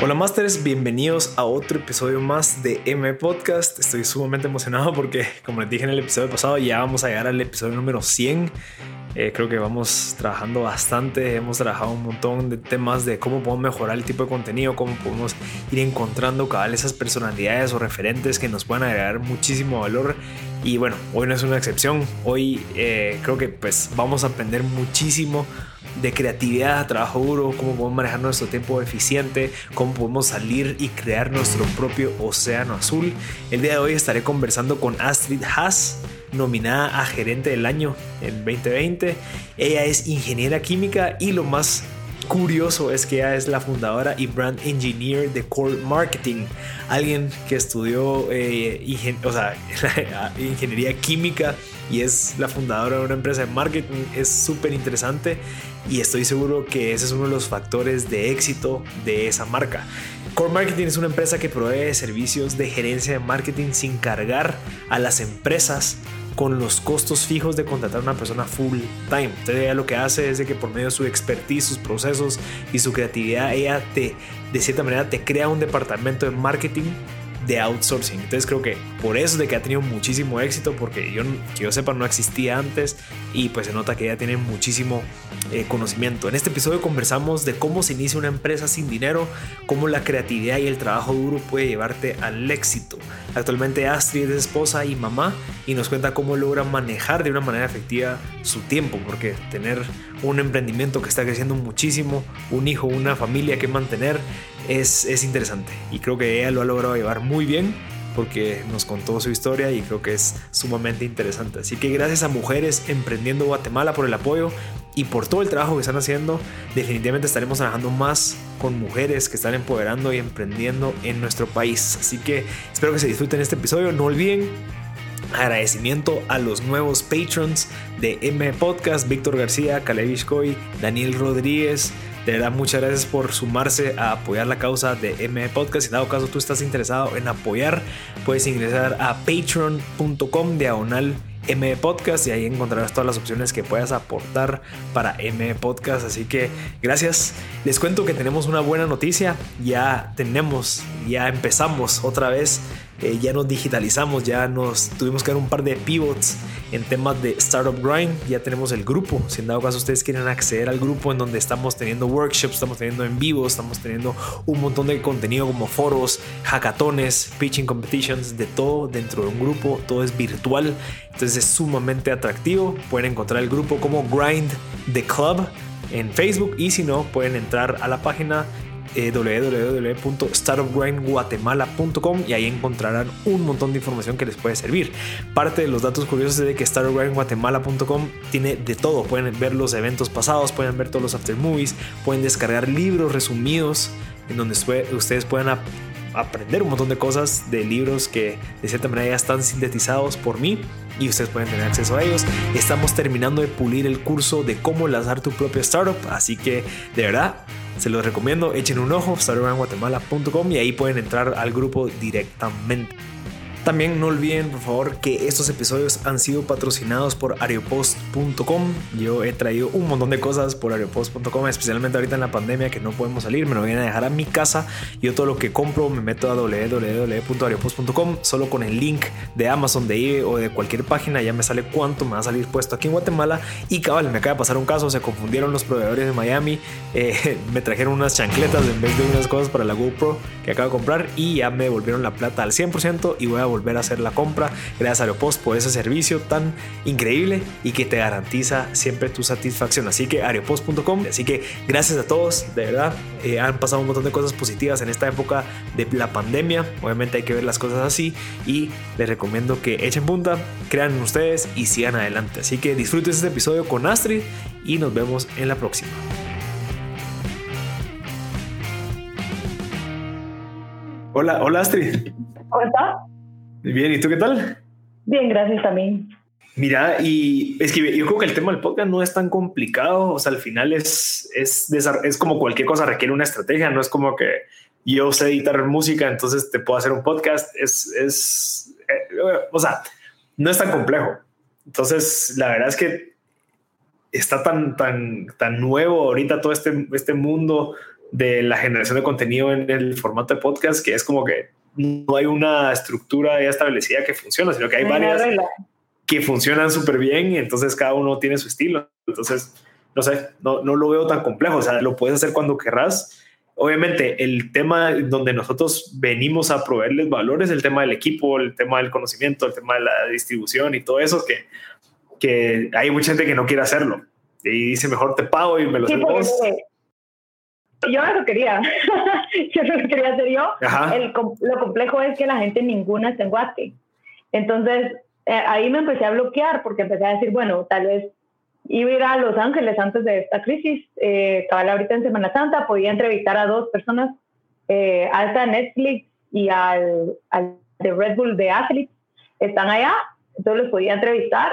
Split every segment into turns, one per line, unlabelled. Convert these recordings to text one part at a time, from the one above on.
Hola Masters, bienvenidos a otro episodio más de M Podcast. Estoy sumamente emocionado porque, como les dije en el episodio pasado, ya vamos a llegar al episodio número 100. Eh, creo que vamos trabajando bastante, hemos trabajado un montón de temas de cómo podemos mejorar el tipo de contenido, cómo podemos ir encontrando cada esas personalidades o referentes que nos puedan agregar muchísimo valor. Y bueno, hoy no es una excepción, hoy eh, creo que pues vamos a aprender muchísimo de creatividad, trabajo duro, cómo podemos manejar nuestro tiempo eficiente, cómo podemos salir y crear nuestro propio océano azul. El día de hoy estaré conversando con Astrid Haas, nominada a gerente del año en 2020. Ella es ingeniera química y lo más curioso es que ella es la fundadora y brand engineer de Core Marketing, alguien que estudió eh, ingeniería química y es la fundadora de una empresa de marketing. Es súper interesante y estoy seguro que ese es uno de los factores de éxito de esa marca. Core Marketing es una empresa que provee servicios de gerencia de marketing sin cargar a las empresas con los costos fijos de contratar a una persona full time. Entonces ella lo que hace es de que por medio de su expertise, sus procesos y su creatividad, ella te, de cierta manera, te crea un departamento de marketing de outsourcing. Entonces creo que por eso de que ha tenido muchísimo éxito, porque yo, que yo sepa no existía antes y pues se nota que ella tiene muchísimo eh, conocimiento. En este episodio conversamos de cómo se inicia una empresa sin dinero, cómo la creatividad y el trabajo duro puede llevarte al éxito. Actualmente Astrid es esposa y mamá y nos cuenta cómo logra manejar de una manera efectiva su tiempo, porque tener un emprendimiento que está creciendo muchísimo, un hijo, una familia que mantener, es, es interesante. Y creo que ella lo ha logrado llevar muy bien porque nos contó su historia y creo que es sumamente interesante. Así que gracias a Mujeres Emprendiendo Guatemala por el apoyo y por todo el trabajo que están haciendo. Definitivamente estaremos trabajando más con mujeres que están empoderando y emprendiendo en nuestro país. Así que espero que se disfruten este episodio. No olviden Agradecimiento a los nuevos patrons de M Podcast, Víctor García, Caleb Daniel Rodríguez. De verdad, muchas gracias por sumarse a apoyar la causa de M Podcast. Si dado caso tú estás interesado en apoyar, puedes ingresar a patreon.com diagonal M Podcast y ahí encontrarás todas las opciones que puedas aportar para M Podcast. Así que gracias. Les cuento que tenemos una buena noticia. Ya tenemos, ya empezamos otra vez eh, ya nos digitalizamos, ya nos tuvimos que dar un par de pivots en temas de Startup Grind, ya tenemos el grupo, si en dado caso ustedes quieren acceder al grupo en donde estamos teniendo workshops, estamos teniendo en vivo, estamos teniendo un montón de contenido como foros, hackatones, pitching competitions, de todo dentro de un grupo, todo es virtual, entonces es sumamente atractivo, pueden encontrar el grupo como Grind the Club en Facebook y si no pueden entrar a la página eh, y ahí encontrarán un montón de información que les puede servir. Parte de los datos curiosos es de que startupgrindguatemala.com tiene de todo. Pueden ver los eventos pasados, pueden ver todos los after movies, pueden descargar libros resumidos en donde ustedes puedan aprender un montón de cosas de libros que de cierta manera ya están sintetizados por mí y ustedes pueden tener acceso a ellos. Estamos terminando de pulir el curso de cómo lanzar tu propia startup, así que de verdad se los recomiendo, echen un ojo, startupguatemala.com y ahí pueden entrar al grupo directamente. También no olviden, por favor, que estos episodios han sido patrocinados por aeropost.com. Yo he traído un montón de cosas por aeropost.com, especialmente ahorita en la pandemia que no podemos salir. Me lo vienen a dejar a mi casa. Yo todo lo que compro me meto a www.aeropost.com. Solo con el link de Amazon, de eBay o de cualquier página ya me sale cuánto me va a salir puesto aquí en Guatemala. Y cabal, me acaba de pasar un caso. Se confundieron los proveedores de Miami. Eh, me trajeron unas chancletas en vez de unas cosas para la GoPro que acabo de comprar y ya me devolvieron la plata al 100% y voy a volver volver a hacer la compra. Gracias a Aeropost por ese servicio tan increíble y que te garantiza siempre tu satisfacción. Así que aeropost.com. Así que gracias a todos, de verdad. Eh, han pasado un montón de cosas positivas en esta época de la pandemia. Obviamente hay que ver las cosas así y les recomiendo que echen punta, crean en ustedes y sigan adelante. Así que disfruten este episodio con Astrid y nos vemos en la próxima. Hola, hola Astrid.
¿Cómo estás?
Bien, ¿y tú qué tal?
Bien, gracias también.
Mira, y es que yo creo que el tema del podcast no es tan complicado, o sea, al final es, es, es como cualquier cosa requiere una estrategia, no es como que yo sé editar música, entonces te puedo hacer un podcast, es, es eh, o sea, no es tan complejo. Entonces, la verdad es que está tan, tan, tan nuevo ahorita todo este, este mundo de la generación de contenido en el formato de podcast, que es como que no hay una estructura ya establecida que funciona, sino que hay varias que funcionan súper bien y entonces cada uno tiene su estilo. Entonces, no sé, no, no lo veo tan complejo, o sea, lo puedes hacer cuando querrás. Obviamente, el tema donde nosotros venimos a proveerles valores, el tema del equipo, el tema del conocimiento, el tema de la distribución y todo eso, que, que hay mucha gente que no quiere hacerlo y dice mejor te pago y me lo sí,
yo no lo quería, yo no lo quería hacer yo. El, lo complejo es que la gente ninguna está en Guate. Entonces, eh, ahí me empecé a bloquear porque empecé a decir, bueno, tal vez iba a ir a Los Ángeles antes de esta crisis, eh, ahorita en Semana Santa, podía entrevistar a dos personas, eh, a esta Netflix y al, al de Red Bull de Athletes, están allá, entonces los podía entrevistar,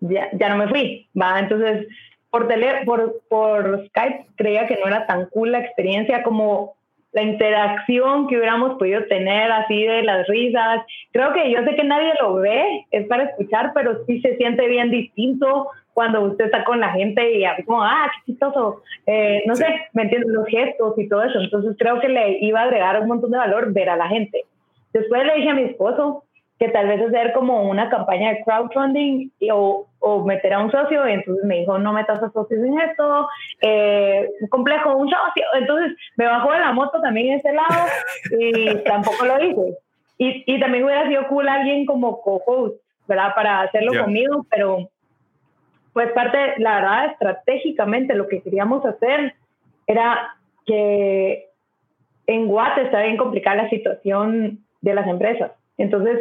ya, ya no me fui, ¿va? Entonces por, tele, por, por Skype creía que no era tan cool la experiencia como la interacción que hubiéramos podido tener así de las risas. Creo que yo sé que nadie lo ve, es para escuchar, pero sí se siente bien distinto cuando usted está con la gente y así como, ah, qué chistoso, eh, no sé, me entienden los gestos y todo eso. Entonces creo que le iba a agregar un montón de valor ver a la gente. Después le dije a mi esposo, que tal vez hacer como una campaña de crowdfunding o, o, meter a un socio. Y entonces me dijo, no metas a socios en esto, eh, complejo, un socio. Entonces me bajó de la moto también en ese lado y tampoco lo hice. Y, y, también hubiera sido cool alguien como co-host, ¿verdad? Para hacerlo conmigo, pero pues parte, la verdad, estratégicamente lo que queríamos hacer era que en Guate está bien complicada la situación de las empresas. Entonces,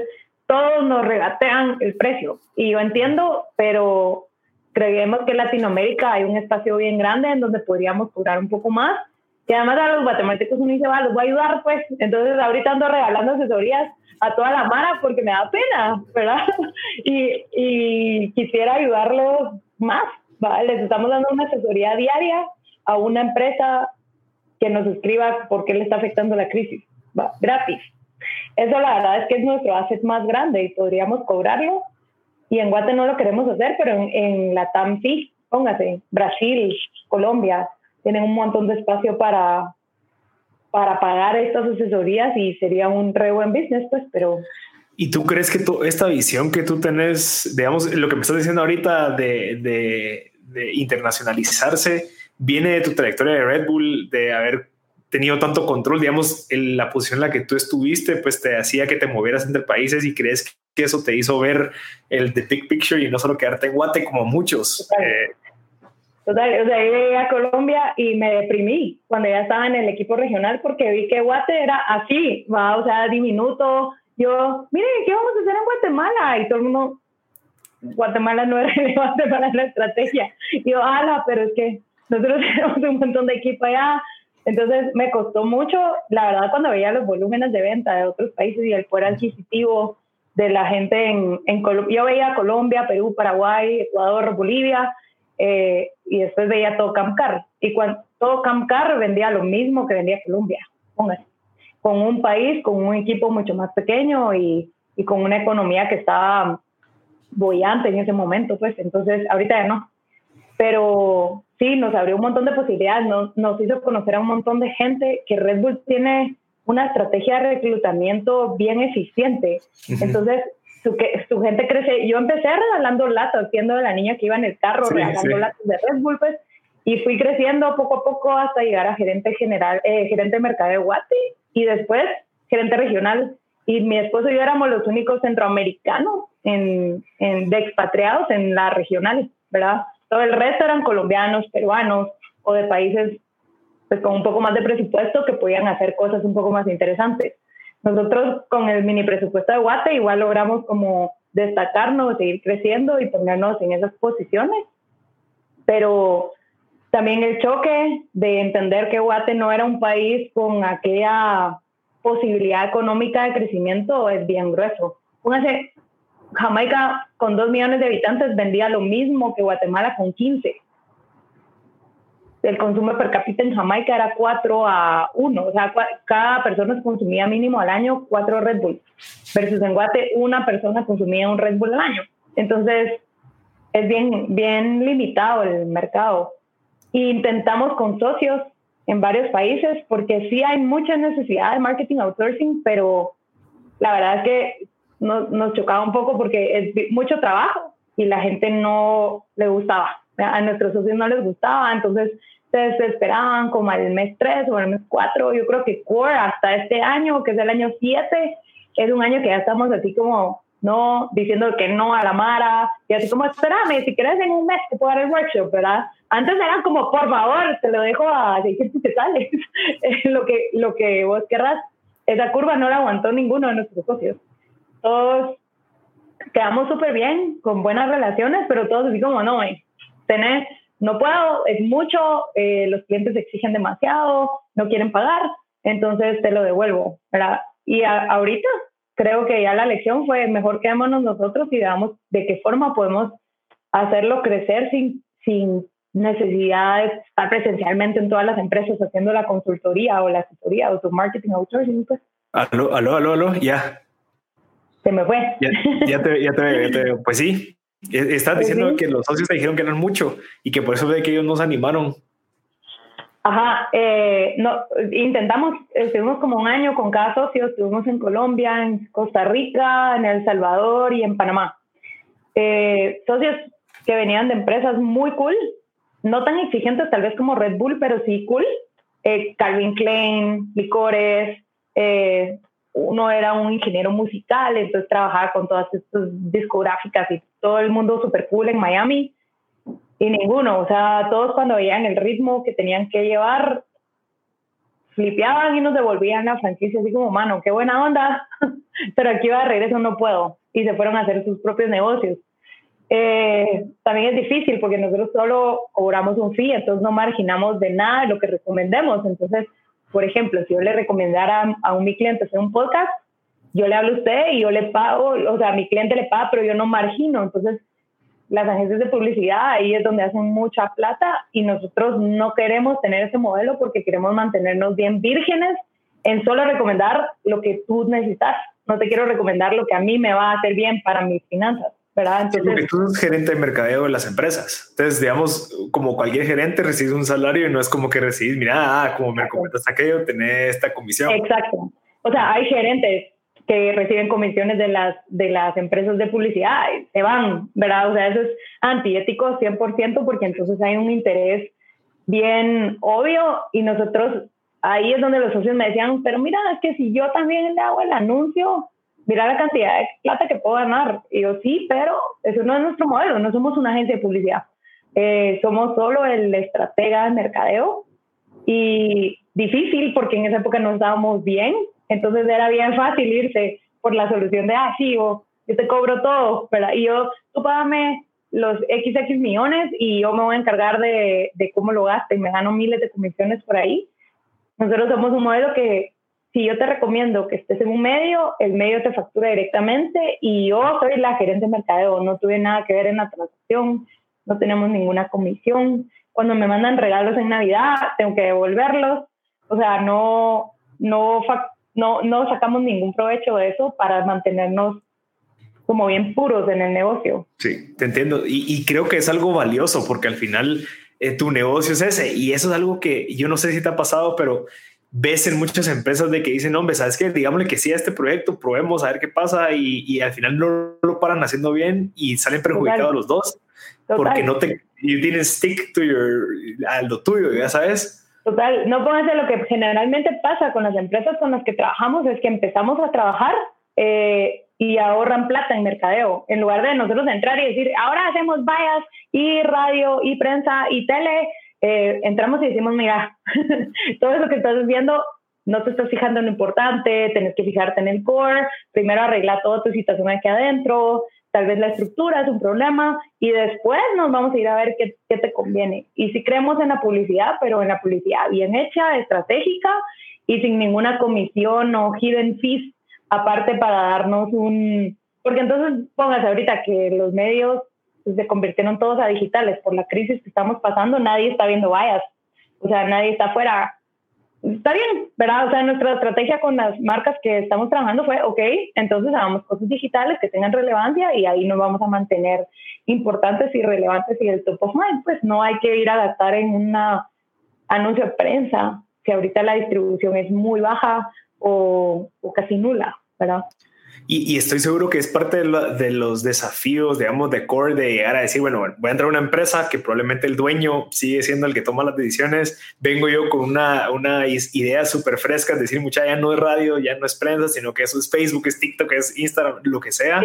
todos nos regatean el precio. Y yo entiendo, pero creemos que en Latinoamérica hay un espacio bien grande en donde podríamos cobrar un poco más. Y además a los guatemaltecos uno dice, va, los voy a ayudar, pues. Entonces ahorita ando regalando asesorías a toda la mara porque me da pena, ¿verdad? Y, y quisiera ayudarlos más. Les estamos dando una asesoría diaria a una empresa que nos escriba por qué le está afectando la crisis, ¿va? Gratis. Eso la verdad es que es nuestro asset más grande y podríamos cobrarlo. Y en Guate no lo queremos hacer, pero en, la TAM sí, póngase, Brasil, Colombia, tienen un montón de espacio para, para pagar estas asesorías y sería un re buen business, pues, pero...
¿Y tú crees que esta visión que tú tenés, digamos, lo que me estás diciendo ahorita de, de, de internacionalizarse, viene de tu trayectoria de Red Bull, de haber tenido tanto control, digamos, en la posición en la que tú estuviste, pues te hacía que te movieras entre países y crees que eso te hizo ver el the big picture y no solo quedarte en Guate como muchos.
Total. Eh, o sea, yo llegué a Colombia y me deprimí cuando ya estaba en el equipo regional porque vi que Guate era así, ¿va? o sea, diminuto. Yo, mire, ¿qué vamos a hacer en Guatemala? Y todo el mundo, Guatemala no es relevante para la estrategia. Y yo, ala, pero es que nosotros tenemos un montón de equipo allá, entonces me costó mucho, la verdad, cuando veía los volúmenes de venta de otros países y el poder adquisitivo de la gente en, en Colombia. Yo veía Colombia, Perú, Paraguay, Ecuador, Bolivia, eh, y después veía todo Camcar. Y cuando todo Camcar vendía lo mismo que vendía Colombia, con un país, con un equipo mucho más pequeño y, y con una economía que estaba bollante en ese momento, pues entonces ahorita ya no. Pero sí, nos abrió un montón de posibilidades, nos, nos hizo conocer a un montón de gente que Red Bull tiene una estrategia de reclutamiento bien eficiente. Entonces, su, que, su gente crece. Yo empecé regalando latas, siendo la niña que iba en el carro, regalando latas de Red Bull, pues, y fui creciendo poco a poco hasta llegar a gerente general, eh, gerente de mercado de Guati, y después gerente regional. Y mi esposo y yo éramos los únicos centroamericanos en, en, de expatriados en la regional, ¿verdad? Todo el resto eran colombianos, peruanos o de países pues, con un poco más de presupuesto que podían hacer cosas un poco más interesantes. Nosotros con el mini presupuesto de Guate igual logramos como destacarnos, seguir creciendo y ponernos en esas posiciones. Pero también el choque de entender que Guate no era un país con aquella posibilidad económica de crecimiento es bien grueso. Póngase, Jamaica con 2 millones de habitantes vendía lo mismo que Guatemala con 15. El consumo per cápita en Jamaica era 4 a 1, o sea, cada persona consumía mínimo al año 4 Red Bull, versus en Guate una persona consumía un Red Bull al año. Entonces, es bien, bien limitado el mercado. E intentamos con socios en varios países porque sí hay mucha necesidad de marketing outsourcing, pero la verdad es que nos, nos chocaba un poco porque es mucho trabajo y la gente no le gustaba. A nuestros socios no les gustaba, entonces se desesperaban como al mes 3 o al mes 4. Yo creo que Core hasta este año, que es el año 7, es un año que ya estamos así como no diciendo que no a la Mara, y así como, espérame, si quieres en un mes te puedo dar el workshop, ¿verdad? Antes eran como, por favor, te lo dejo a 600 que sale, lo, que, lo que vos querrás. Esa curva no la aguantó ninguno de nuestros socios. Todos quedamos súper bien, con buenas relaciones, pero todos así como, no, tenés, no puedo, es mucho, eh, los clientes exigen demasiado, no quieren pagar, entonces te lo devuelvo, ¿verdad? Y ahorita creo que ya la lección fue mejor quedémonos nosotros y veamos de qué forma podemos hacerlo crecer sin, sin necesidad de estar presencialmente en todas las empresas haciendo la consultoría o la asesoría o tu marketing outsourcing. Pues.
Aló, aló, aló, aló, ya.
Se me fue.
Ya, ya, te, ya, te, ya te Pues sí, e, estás pues diciendo que los socios te dijeron que eran mucho y que por eso de que ellos nos animaron
Ajá, eh, no, intentamos, estuvimos como un año con cada socio, estuvimos en Colombia, en Costa Rica, en El Salvador y en Panamá. Eh, socios que venían de empresas muy cool, no tan exigentes tal vez como Red Bull, pero sí cool. Eh, Calvin Klein, licores, uno era un ingeniero musical, entonces trabajaba con todas estas discográficas y todo el mundo super cool en Miami y ninguno, o sea, todos cuando veían el ritmo que tenían que llevar, flipeaban y nos devolvían la franquicia así como, mano, qué buena onda, pero aquí va a regreso no puedo. Y se fueron a hacer sus propios negocios. Eh, también es difícil porque nosotros solo cobramos un fee, entonces no marginamos de nada de lo que recomendemos. Entonces, por ejemplo, si yo le recomendara a, un mi cliente hacer un podcast, yo le hablo a usted y yo le pago, o sea, mi cliente le paga, pero yo no margino. Entonces, las agencias de publicidad ahí es donde hacen mucha plata y nosotros no queremos tener ese modelo porque queremos mantenernos bien vírgenes en solo recomendar lo que tú necesitas. No te quiero recomendar lo que a mí me va a hacer bien para mis finanzas. ¿Verdad?
Entonces, porque tú eres gerente de mercadeo de las empresas. Entonces, digamos, como cualquier gerente, recibes un salario y no es como que recibes, mira, ah, como me comentas aquello, tenés esta comisión.
Exacto. O sea, hay gerentes que reciben comisiones de las, de las empresas de publicidad, se van, ¿verdad? O sea, eso es antiético 100% porque entonces hay un interés bien obvio y nosotros, ahí es donde los socios me decían, pero mira, es que si yo también le hago el anuncio, mira la cantidad de plata que puedo ganar. Y yo, sí, pero eso no es nuestro modelo, no somos una agencia de publicidad. Eh, somos solo el estratega de mercadeo y difícil porque en esa época nos estábamos bien, entonces era bien fácil irse por la solución de, ah, sí, yo te cobro todo, ¿verdad? Y yo, tú págame los XX millones y yo me voy a encargar de, de cómo lo gasto y me gano miles de comisiones por ahí. Nosotros somos un modelo que si yo te recomiendo que estés en un medio, el medio te factura directamente y yo soy la gerente de mercadeo, no tuve nada que ver en la transacción, no tenemos ninguna comisión. Cuando me mandan regalos en Navidad, tengo que devolverlos. O sea, no, no, no, no sacamos ningún provecho de eso para mantenernos como bien puros en el negocio.
Sí, te entiendo. Y, creo que es algo valioso porque al final eh, tu negocio es ese. Y eso es algo que yo no sé si te ha pasado, pero ves en muchas empresas de que dicen, hombre, ¿sabes qué? Digámosle que sí a este proyecto, probemos a ver qué pasa y, y al final no lo paran haciendo bien y salen perjudicados los dos. Porque no te, you didn't stick to your, a lo tuyo, ya sabes.
Total, no pónganse lo que generalmente pasa con las empresas con las que trabajamos, es que empezamos a trabajar eh, y ahorran plata en mercadeo, en lugar de nosotros entrar y decir, ahora hacemos vallas y radio y prensa y tele, eh, entramos y decimos, mira, todo eso que estás viendo no te estás fijando en lo importante, tienes que fijarte en el core, primero arregla toda tu situación aquí adentro, tal vez la estructura es un problema y después nos vamos a ir a ver qué, qué, te conviene. Y si creemos en la publicidad, pero en la publicidad bien hecha, estratégica y sin ninguna comisión o hidden fees, aparte para darnos un... Porque entonces póngase ahorita que los medios se convirtieron todos a digitales por la crisis que estamos pasando, nadie está viendo vallas, o sea, nadie está afuera está bien, ¿verdad? O sea, nuestra estrategia con las marcas que estamos trabajando fue, ok, entonces hagamos cosas digitales que tengan relevancia y ahí nos vamos a mantener importantes y relevantes y el top of mind. Pues no hay que ir a gastar en una anuncio de prensa, si ahorita la distribución es muy baja o, o casi nula, ¿verdad?
Y, estoy seguro que es parte de, los desafíos, digamos, de core de llegar a decir, bueno, voy a entrar a una empresa que probablemente el dueño sigue siendo el que toma las decisiones. Vengo yo con una, una idea súper fresca, decir, mucha, ya no es radio, ya no es prensa, sino que eso es Facebook, es TikTok, es Instagram, lo que sea.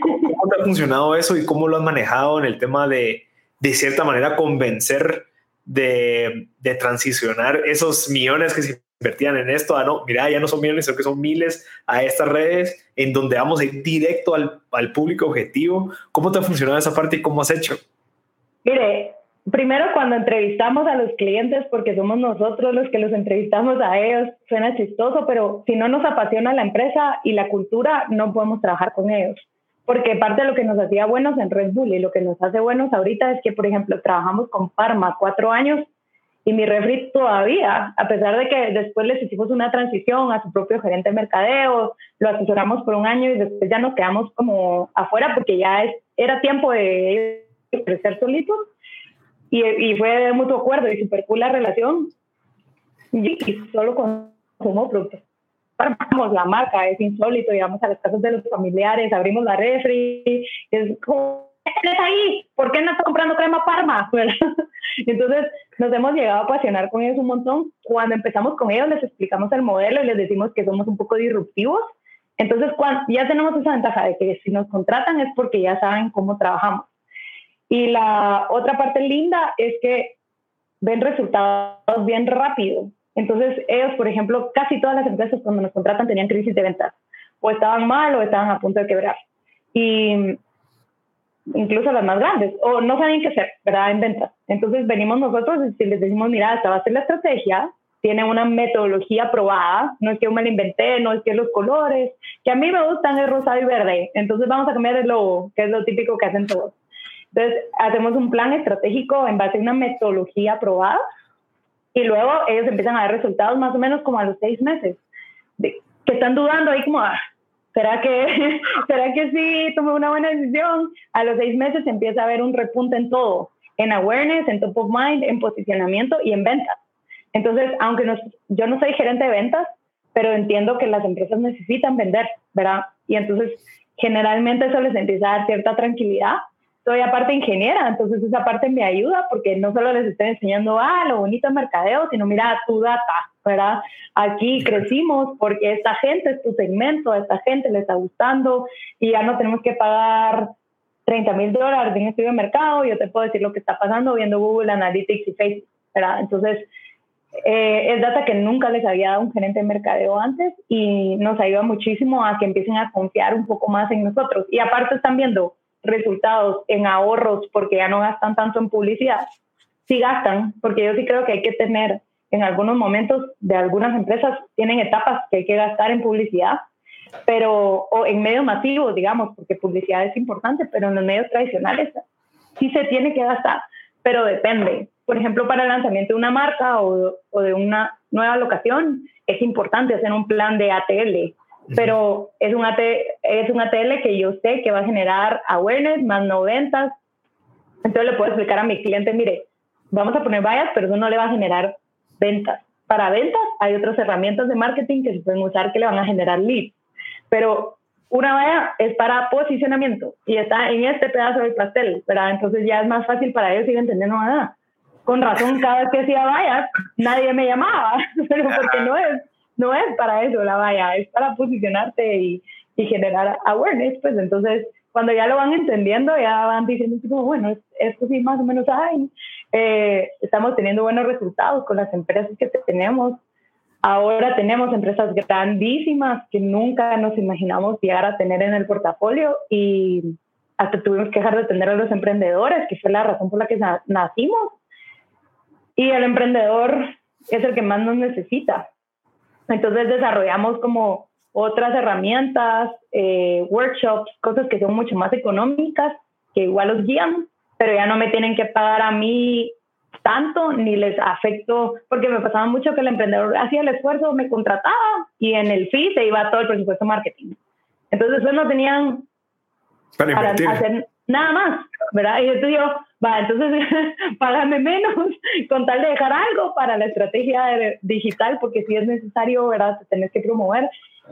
¿Cómo, ¿Cómo, te ha funcionado eso y cómo lo has manejado en el tema de, de cierta manera, convencer de, de transicionar esos millones que se invertían en esto, ah, no, mira, ya no son millones, sino que son miles a estas redes en donde vamos a ir directo al, al público objetivo. ¿Cómo te ha funcionado esa parte y cómo has hecho?
Mire, primero cuando entrevistamos a los clientes, porque somos nosotros los que los entrevistamos a ellos, suena chistoso, pero si no nos apasiona la empresa y la cultura, no podemos trabajar con ellos. Porque parte de lo que nos hacía buenos en Red Bull y lo que nos hace buenos ahorita es que, por ejemplo, trabajamos con Parma cuatro años y mi refri todavía, a pesar de que después les hicimos una transición a su propio gerente de mercadeo, lo asesoramos por un año y después ya nos quedamos como afuera porque ya es, era tiempo de crecer solitos y, y fue de mutuo acuerdo y super cool la relación y, solo consumo productos. Vamos, la marca es insólito, íbamos a las casas de los familiares, abrimos la refri, es como es ahí? ¿Por qué no está comprando crema Parma? Entonces nos hemos llegado a apasionar con ellos un montón. Cuando empezamos con ellos les explicamos el modelo y les decimos que somos un poco disruptivos. Entonces cuando, ya tenemos esa ventaja de que si nos contratan es porque ya saben cómo trabajamos. Y la otra parte linda es que ven resultados bien rápido. Entonces ellos, por ejemplo, casi todas las empresas cuando nos contratan tenían crisis de ventas. O estaban mal o estaban a punto de quebrar. Y incluso las más grandes, o no saben qué hacer, ¿verdad? En ventas. Entonces venimos nosotros y les decimos, mira, esta va a ser la estrategia, tiene una metodología probada, no es que yo me la inventé, no es que los colores, que a mí me gustan el rosado y verde, entonces vamos a cambiar el logo, que es lo típico que hacen todos. Entonces hacemos un plan estratégico en base a una metodología probada y luego ellos empiezan a dar resultados más o menos como a los seis meses, que están dudando ahí como, ah, ¿será que, ¿será que sí tomé una buena decisión? A los seis meses empieza a haber un repunte en todo, en awareness, en top of mind, en posicionamiento y en ventas. Entonces, aunque no, yo no soy gerente de ventas, pero entiendo que las empresas necesitan vender, ¿verdad? Y entonces, generalmente eso les empieza a dar cierta tranquilidad. Soy aparte ingeniera, entonces esa parte me ayuda porque no solo les estoy enseñando, ah, lo bonito de mercadeo, sino mira tu data, ¿verdad? Aquí crecimos porque esta gente es tu segmento, a esta gente le está gustando y ya no tenemos que pagar 30 mil dólares en estudio de mercado, yo te puedo decir lo que está pasando viendo Google Analytics y Facebook, ¿verdad? Entonces, eh, es data que nunca les había dado un gerente de mercadeo antes y nos ayuda muchísimo a que empiecen a confiar un poco más en nosotros. Y aparte están viendo resultados en ahorros porque ya no gastan tanto en publicidad. Sí gastan, porque yo sí creo que hay que tener en algunos momentos de algunas empresas tienen etapas que hay que gastar en publicidad, pero o en medios masivos, digamos, porque publicidad es importante, pero en los medios tradicionales sí se tiene que gastar, pero depende. Por ejemplo, para el lanzamiento de una marca o, o de una nueva locación, es importante hacer un plan de ATL, pero es un, AT, es un ATL que yo sé que va a generar awareness más no ventas. Entonces le puedo explicar a mi cliente, mire, vamos a poner vallas, pero eso no le va a generar ventas. Para ventas hay otras herramientas de marketing que se pueden usar que le van a generar leads, pero una valla es para posicionamiento y está en este pedazo del pastel, ¿verdad? Entonces ya es más fácil para ellos ir entendiendo nada. Con razón, cada vez que hacía vallas, nadie me llamaba, pero porque no es, no es para eso la valla, es para posicionarte y, generar awareness, pues entonces cuando ya lo van entendiendo, ya van diciendo como, bueno, esto sí más o menos hay. Eh, estamos teniendo buenos resultados con las empresas que tenemos. Ahora tenemos empresas grandísimas que nunca nos imaginamos llegar a tener en el portafolio y hasta tuvimos que dejar de tener a los emprendedores, que fue la razón por la que nacimos. Y el emprendedor es el que más nos necesita. Entonces desarrollamos como otras herramientas, eh, workshops, cosas que son mucho más económicas, que igual los guían, pero ya no me tienen que pagar a mí tanto ni les afecto, porque me pasaba mucho que el emprendedor hacía el esfuerzo, me contrataba y en el fee se iba todo el presupuesto marketing. Entonces, eso no tenían
para, hacer,
nada más, ¿verdad? Y yo te digo, va, entonces págame menos con tal de dejar algo para la estrategia digital, porque si es necesario, ¿verdad? Te tenés que promover.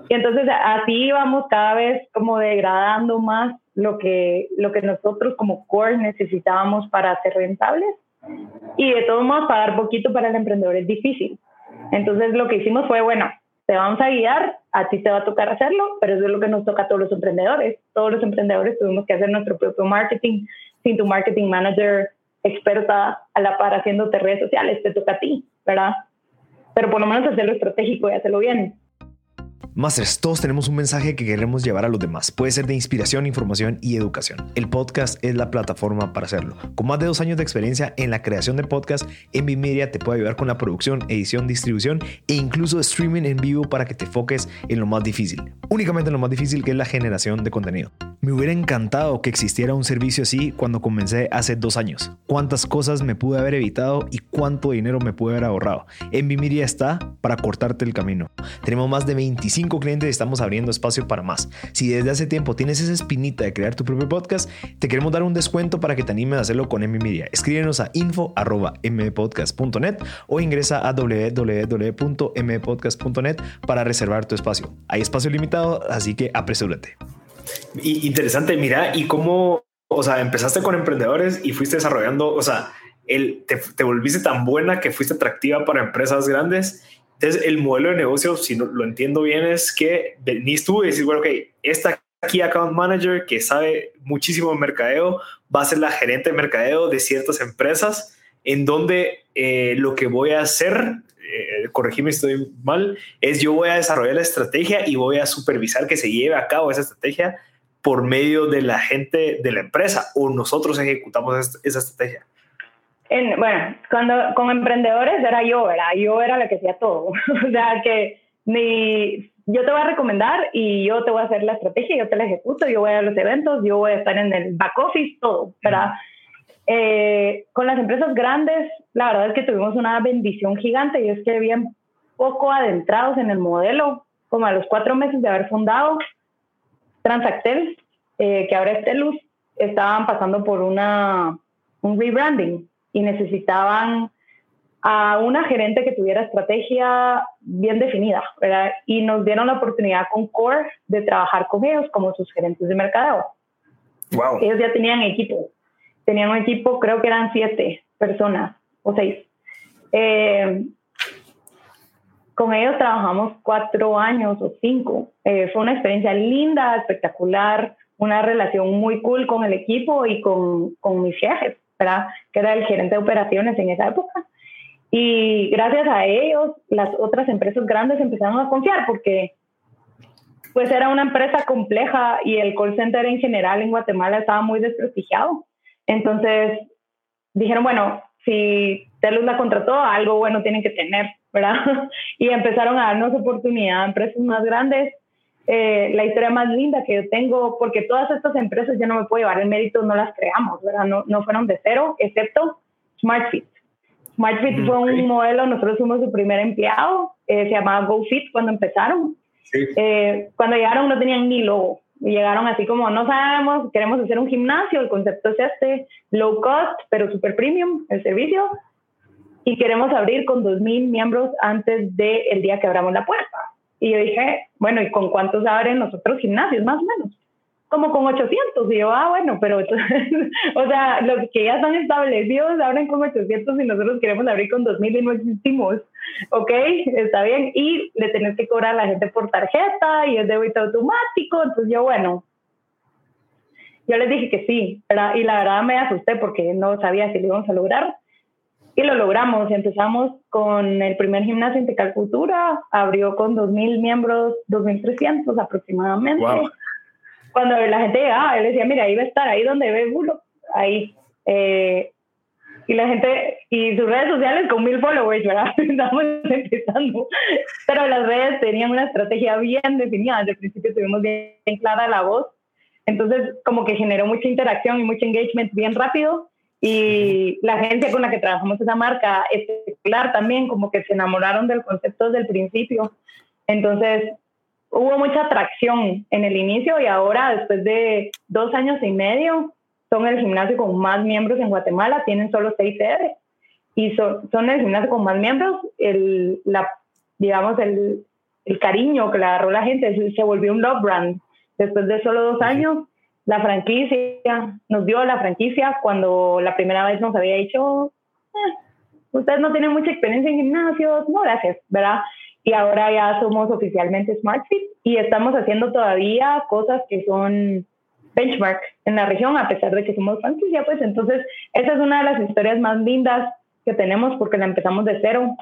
Y entonces así vamos cada vez como degradando más lo que, lo que nosotros como core necesitábamos para ser rentables. Y de todos modos, pagar poquito para el emprendedor es difícil. Entonces lo que hicimos fue, bueno, te vamos a guiar, a ti te va a tocar hacerlo, pero eso es lo que nos toca a todos los emprendedores. Todos los emprendedores tuvimos que hacer nuestro propio marketing, sin tu marketing manager experta a la par haciéndote redes sociales, te toca a ti, ¿verdad? Pero por lo menos hacerlo estratégico y hacerlo bien.
Masters, todos tenemos un mensaje que queremos llevar a los demás. Puede ser de inspiración, información y educación. El podcast es la plataforma para hacerlo. Con más de dos años de experiencia en la creación de podcast, Envy Media te puede ayudar con la producción, edición, distribución e incluso streaming en vivo para que te enfoques en lo más difícil. Únicamente en lo más difícil que es la generación de contenido. Me hubiera encantado que existiera un servicio así cuando comencé hace dos años. Cuántas cosas me pude haber evitado y cuánto dinero me pude haber ahorrado. Envy Media está para cortarte el camino. Tenemos más de 25 clientes y estamos abriendo espacio para más. Si desde hace tiempo tienes esa espinita de crear tu propio podcast, te queremos dar un descuento para que te animes a hacerlo con M Media. Escríbenos a info.mpodcast.net o ingresa a www.mpodcast.net para reservar tu espacio. Hay espacio limitado, así que apresúrate. interesante, mira, y cómo, o sea, empezaste con emprendedores y fuiste desarrollando, o sea, el, te, te volviste tan buena que fuiste atractiva para empresas grandes entonces, el modelo de negocio, si no, lo entiendo bien, es que venís tú y decís, bueno, ok, esta Key Account Manager que sabe muchísimo de mercadeo va a ser la gerente de mercadeo de ciertas empresas en donde eh, lo que voy a hacer, eh, corregime si estoy mal, es yo voy a desarrollar la estrategia y voy a supervisar que se lleve a cabo esa estrategia por medio de la gente de la empresa o nosotros ejecutamos esa estrategia
bueno, cuando con emprendedores era yo, ¿verdad? Yo era la que hacía todo. o sea, que ni yo te voy a recomendar y yo te voy a hacer la estrategia, yo te la ejecuto, yo voy a los eventos, yo voy a estar en el back office, todo, ¿verdad? Eh, con las empresas grandes, la verdad es que tuvimos una bendición gigante y es que habían poco adentrados en el modelo, como a los cuatro meses de haber fundado Transactel, eh, que ahora es Telus, estaban pasando por una, un rebranding y necesitaban a una gerente que tuviera estrategia bien definida, ¿verdad? Y nos dieron la oportunidad con Core de trabajar con ellos como sus gerentes de mercadeo.
Wow.
Ellos ya tenían equipo. Tenían un equipo, creo que eran siete personas o seis. Eh, con ellos trabajamos cuatro años o cinco. Eh, fue una experiencia linda, espectacular, una relación muy cool con el equipo y con, con mis jefes que era el gerente de operaciones en esa época. Y gracias a ellos, las otras empresas grandes empezaron a confiar porque pues era una empresa compleja y el call center en general en Guatemala estaba muy desprestigiado. Entonces dijeron, bueno, si Telus la contrató, algo bueno tienen que tener, ¿verdad? Y empezaron a darnos oportunidad a empresas más grandes eh, la historia más linda que yo tengo, porque todas estas empresas yo no me puedo llevar el mérito, no las creamos, ¿verdad? No, no fueron de cero, excepto SmartFit. SmartFit mm, fue un modelo, nosotros fuimos su primer empleado, eh, se llamaba GoFit cuando empezaron. Eh, cuando llegaron no tenían ni logo, llegaron así como, no sabemos, queremos hacer un gimnasio, el concepto es este, low cost, pero super premium, el servicio, y queremos abrir con 2.000 miembros antes del día que abramos la puerta. Y yo dije, bueno, ¿y con cuántos abren los otros gimnasios, más o menos? Como con 800. Y yo, ah, bueno, pero, o sea, los que ya están establecidos abren con 800 y nosotros queremos abrir con 2000 y no existimos. Ok, está bien. Y le tenés que cobrar a la gente por tarjeta y es débito automático. Entonces yo, bueno, yo les dije que sí, y la verdad me asusté porque no sabía si lo íbamos a lograr y lo logramos. Empezamos con el primer gimnasio en Tecalcultura, abrió con 2.000 miembros, 2.300 aproximadamente. Cuando la gente llegaba, él decía, mira, ahí va a estar, ahí donde ve Bulo, ahí. Eh, y la gente, y sus redes sociales con mil followers, ¿verdad? Estamos empezando. Pero las redes tenían una estrategia bien definida. Desde el principio tuvimos bien clara la voz. Entonces, como que generó mucha interacción y mucho engagement bien rápido y la agencia con la que trabajamos esa marca, espectacular también, como que se enamoraron del concepto desde el principio. Entonces, hubo mucha atracción en el inicio y ahora, después de dos años y medio, son el gimnasio con más miembros en Guatemala, tienen solo seis sedes y son, son el gimnasio con más miembros. El, la, digamos, el, el cariño que le agarró la gente se volvió un love brand. Después de solo dos años, la franquicia nos dio la franquicia cuando la primera vez nos había dicho, eh, ustedes no tienen mucha experiencia en gimnasios, no gracias, ¿verdad? Y ahora ya somos oficialmente SmartFit y estamos haciendo todavía cosas que son benchmark en la región, a pesar de que somos franquicia, pues entonces esa es una de las historias más lindas que tenemos porque la empezamos de cero,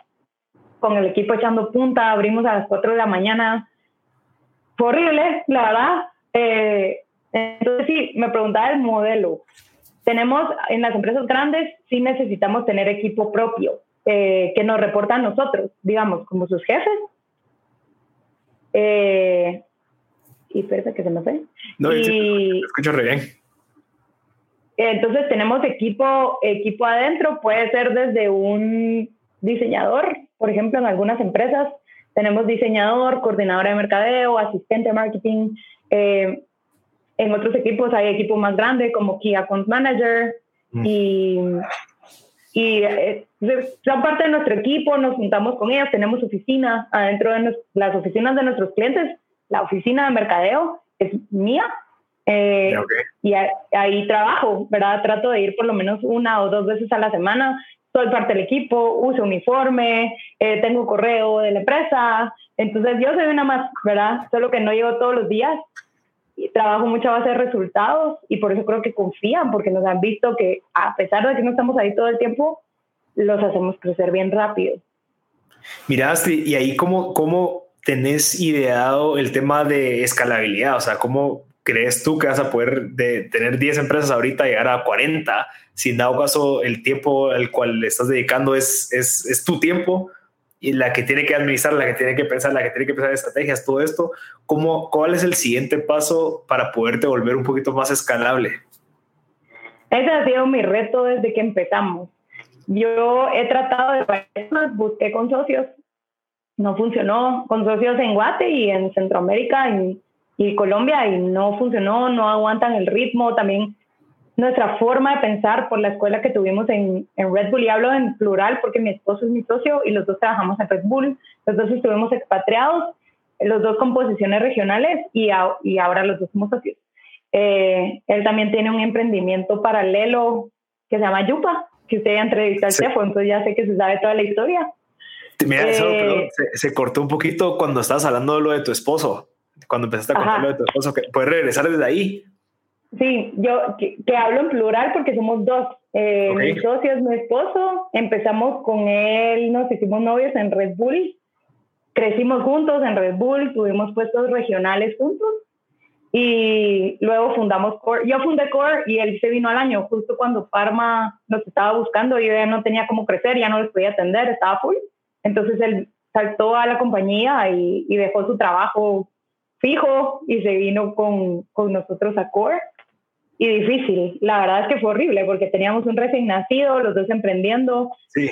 con el equipo echando punta, abrimos a las 4 de la mañana. Fue horrible, la verdad. Eh, entonces, sí, me preguntaba el modelo. Tenemos en las empresas grandes, sí necesitamos tener equipo propio, eh, que nos reporta a nosotros, digamos, como sus jefes. Eh, y espérate que se me fue.
No, y, escucho re bien.
Entonces tenemos equipo, equipo adentro, puede ser desde un diseñador, por ejemplo, en algunas empresas tenemos diseñador, coordinadora de mercadeo, asistente de marketing. Eh, en otros equipos hay equipos más grandes como Key Account Manager mm. y, y eh, son parte de nuestro equipo, nos juntamos con ellas, tenemos oficinas adentro de las oficinas de nuestros clientes la oficina de mercadeo es mía eh, y ahí trabajo, ¿verdad? Trato de ir por lo menos una o dos veces a la semana. Soy parte del equipo, uso uniforme, eh, tengo correo de la empresa. Entonces yo soy una más, ¿verdad? Solo que no llego todos los días. Trabajo mucho a base de resultados y por eso creo que confían, porque nos han visto que a pesar de que no estamos ahí todo el tiempo, los hacemos crecer bien rápido.
Mira, y ahí cómo, cómo tenés ideado el tema de escalabilidad? O sea, ¿cómo crees tú que vas a poder de tener 10 empresas ahorita llegar a 40? Si dado caso el tiempo al cual le estás dedicando es, es, es tu tiempo y la que tiene que administrar, la que tiene que pensar, la que tiene que pensar estrategias, todo esto, ¿cómo, ¿cuál es el siguiente paso para poderte volver un poquito más escalable?
Ese ha sido mi reto desde que empezamos. Yo he tratado de, busqué con socios no funcionó con socios en Guate y en Centroamérica y, Colombia y no funcionó, no aguantan el ritmo. También nuestra forma de pensar por la escuela que tuvimos en, Red Bull, y hablo en plural porque mi esposo es mi socio y los dos trabajamos en Red Bull, los dos estuvimos expatriados, los dos con posiciones regionales y, y ahora los dos somos socios. Eh, él también tiene un emprendimiento paralelo que se llama Yupa, que usted ya entrevistó al chef, entonces ya sé que se sabe toda la historia.
Mira, eso eh, se, cortó un poquito cuando estabas hablando de lo de tu esposo, cuando empezaste a contar lo de tu esposo. ¿Puedes regresar desde ahí?
Sí, yo que, hablo en plural porque somos dos. Eh, Mi socio es mi esposo. Empezamos con él, nos hicimos novios en Red Bull. Crecimos juntos en Red Bull, tuvimos puestos regionales juntos y luego fundamos Core. Yo fundé Core y él se vino al año, justo cuando Pharma nos estaba buscando. Yo ya no tenía cómo crecer, ya no les podía atender, estaba full. Entonces él saltó a la compañía y, dejó su trabajo fijo y se vino con, con, nosotros a Core. Y difícil, la verdad es que fue horrible porque teníamos un recién nacido, los dos emprendiendo.
Sí.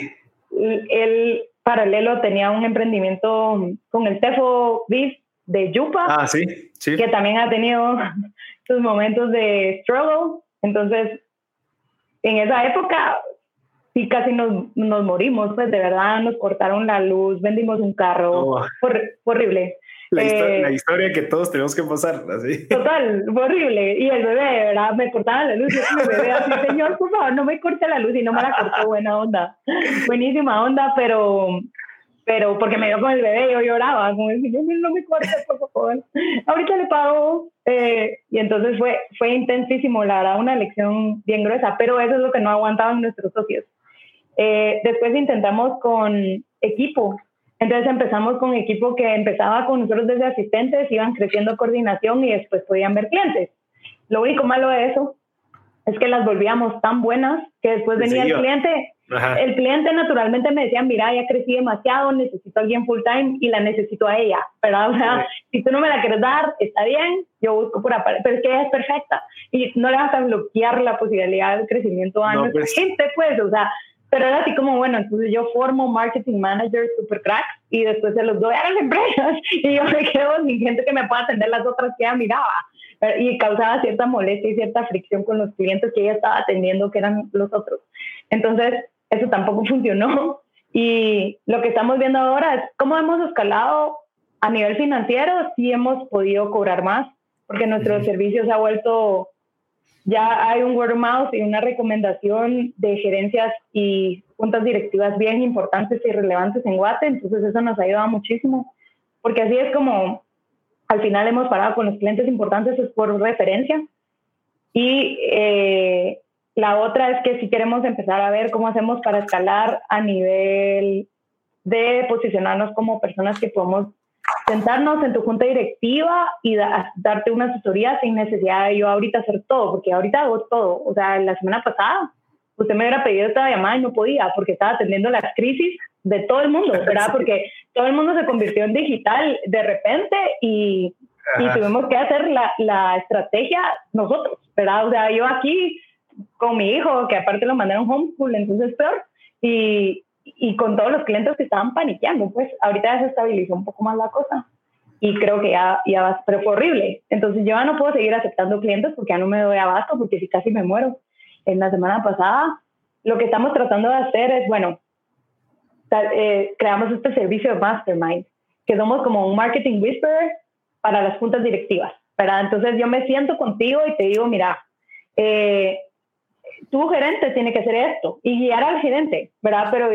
Él paralelo tenía un emprendimiento con el Tefo Beef de Yupa.
Ah, sí, sí.
Que también ha tenido sus momentos de struggle. Entonces, en esa época sí casi nos, nos, morimos, pues de verdad nos cortaron la luz, vendimos un carro, fue, horrible.
La, eh, historia que todos tenemos que pasar, así.
Total, fue horrible. Y el bebé, de verdad, me cortaba la luz. Y el bebé así, señor, por favor, no me corte la luz. Y no me la cortó, buena onda. Buenísima onda, pero, pero porque me dio con el bebé, yo lloraba, como decir, no me corte, por favor. Ahorita le pago. Eh, y entonces fue, fue intensísimo, la verdad, una lección bien gruesa, pero eso es lo que no aguantaban nuestros socios. Eh, después intentamos con equipo. Entonces empezamos con equipo que empezaba con nosotros desde asistentes, iban creciendo coordinación y después podían ver clientes. Lo único malo de eso es que las volvíamos tan buenas que después venía el cliente. El cliente naturalmente me decía, mira, ya crecí demasiado, necesito a alguien full time y la necesito a ella, ¿verdad? O sea, si tú no me la quieres dar, está bien, yo busco por aparte, pero es que ella es perfecta y no le vas a bloquear la posibilidad de crecimiento a nuestra pues. gente, pues, o sea, pero era así como, bueno, entonces yo formo marketing manager super crack y después se los doy a las empresas y yo me quedo sin gente que me pueda atender las otras que ya miraba. y causaba cierta molestia y cierta fricción con los clientes que ella estaba atendiendo, que eran los otros. Entonces, eso tampoco funcionó. Y lo que estamos viendo ahora es cómo hemos escalado a nivel financiero, sí hemos podido cobrar más, porque nuestro servicio se ha vuelto, ya hay un word of mouth y una recomendación de gerencias y juntas directivas bien importantes y relevantes en Guate, entonces eso nos ha ayudado muchísimo, porque así es como al final hemos parado con los clientes importantes, es por referencia. Y eh, la otra es que si queremos empezar a ver cómo hacemos para escalar a nivel de posicionarnos como personas que podemos sentarnos en tu junta directiva y darte una asesoría sin necesidad de yo ahorita hacer todo, porque ahorita hago todo. O sea, la semana pasada usted me hubiera pedido esta llamada y no podía porque estaba atendiendo las crisis de todo el mundo, ¿verdad? Porque todo el mundo se convirtió en digital de repente y, y tuvimos que hacer la, la, estrategia nosotros, ¿verdad? O sea, yo aquí con mi hijo, que aparte lo mandaron homeschool, entonces peor, y, y con todos los clientes que estaban paniqueando, pues ahorita ya se estabilizó un poco más la cosa y creo que ya, ya va, pero fue horrible. Entonces yo ya no puedo seguir aceptando clientes porque ya no me doy abasto, porque si casi me muero. En la semana pasada, lo que estamos tratando de hacer es, bueno, eh, creamos este servicio de Mastermind, que somos como un marketing whisperer para las juntas directivas, ¿verdad? Entonces yo me siento contigo y te digo, mira, eh, tu gerente tiene que hacer esto y guiar al gerente, ¿verdad? Pero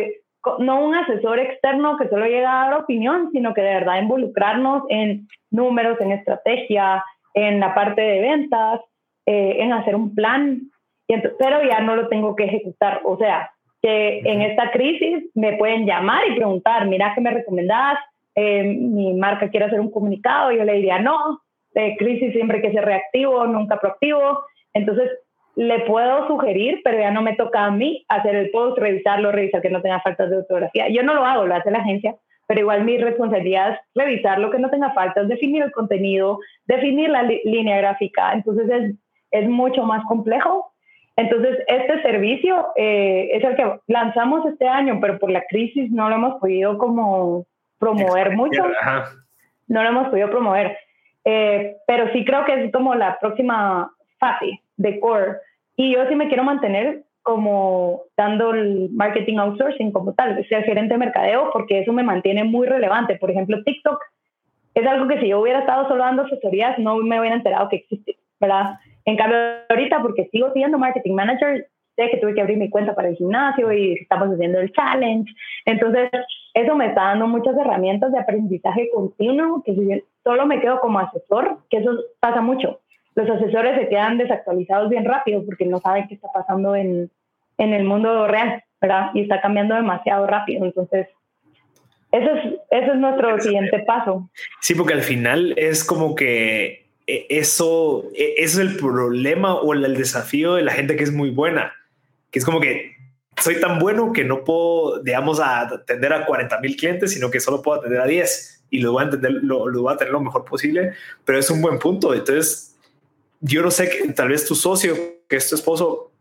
no un asesor externo que solo llega a dar opinión, sino que de verdad involucrarnos en números, en estrategia, en la parte de ventas, eh, en hacer un plan, y pero ya no lo tengo que ejecutar. O sea, que en esta crisis me pueden llamar y preguntar, mira, ¿qué me recomendás? Eh, mi marca quiere hacer un comunicado, yo le diría, no, de crisis siempre hay que ser reactivo, nunca proactivo. Entonces, le puedo sugerir, pero ya no me toca a mí hacer el post, revisarlo, revisar que no tenga faltas de ortografía. Yo no lo hago, lo hace la agencia, pero igual mi responsabilidad es revisar lo que no tenga faltas, definir el contenido, definir la línea gráfica. Entonces es, es mucho más complejo. Entonces, este servicio eh, es el que lanzamos este año, pero por la crisis no lo hemos podido como promover mucho. No lo hemos podido promover. Eh, pero sí creo que es como la próxima fase de core y yo sí me quiero mantener como dando el marketing outsourcing como tal, ser gerente de mercadeo, porque eso me mantiene muy relevante. Por ejemplo, TikTok es algo que si yo hubiera estado solo dando asesorías, no me hubiera enterado que existe, ¿verdad? En cambio, ahorita, porque sigo siendo marketing manager, sé que tuve que abrir mi cuenta para el gimnasio y estamos haciendo el challenge. Entonces, eso me está dando muchas herramientas de aprendizaje continuo, que si solo me quedo como asesor, que eso pasa mucho los asesores se quedan desactualizados bien rápido porque no saben qué está pasando en, en el mundo real, ¿verdad? Y está cambiando demasiado rápido. Entonces, eso es, eso es nuestro siguiente paso.
Sí, porque al final es como que e, eso, eso es el problema o el desafío de la gente que es muy buena, que es como que soy tan bueno que no puedo, digamos, atender a 40 mil clientes, sino que solo puedo atender a 10 y lo voy a entender, lo, lo voy a tener lo mejor posible, pero es un buen punto. Entonces, yo no sé, que tal vez tu socio, que es tu esposo,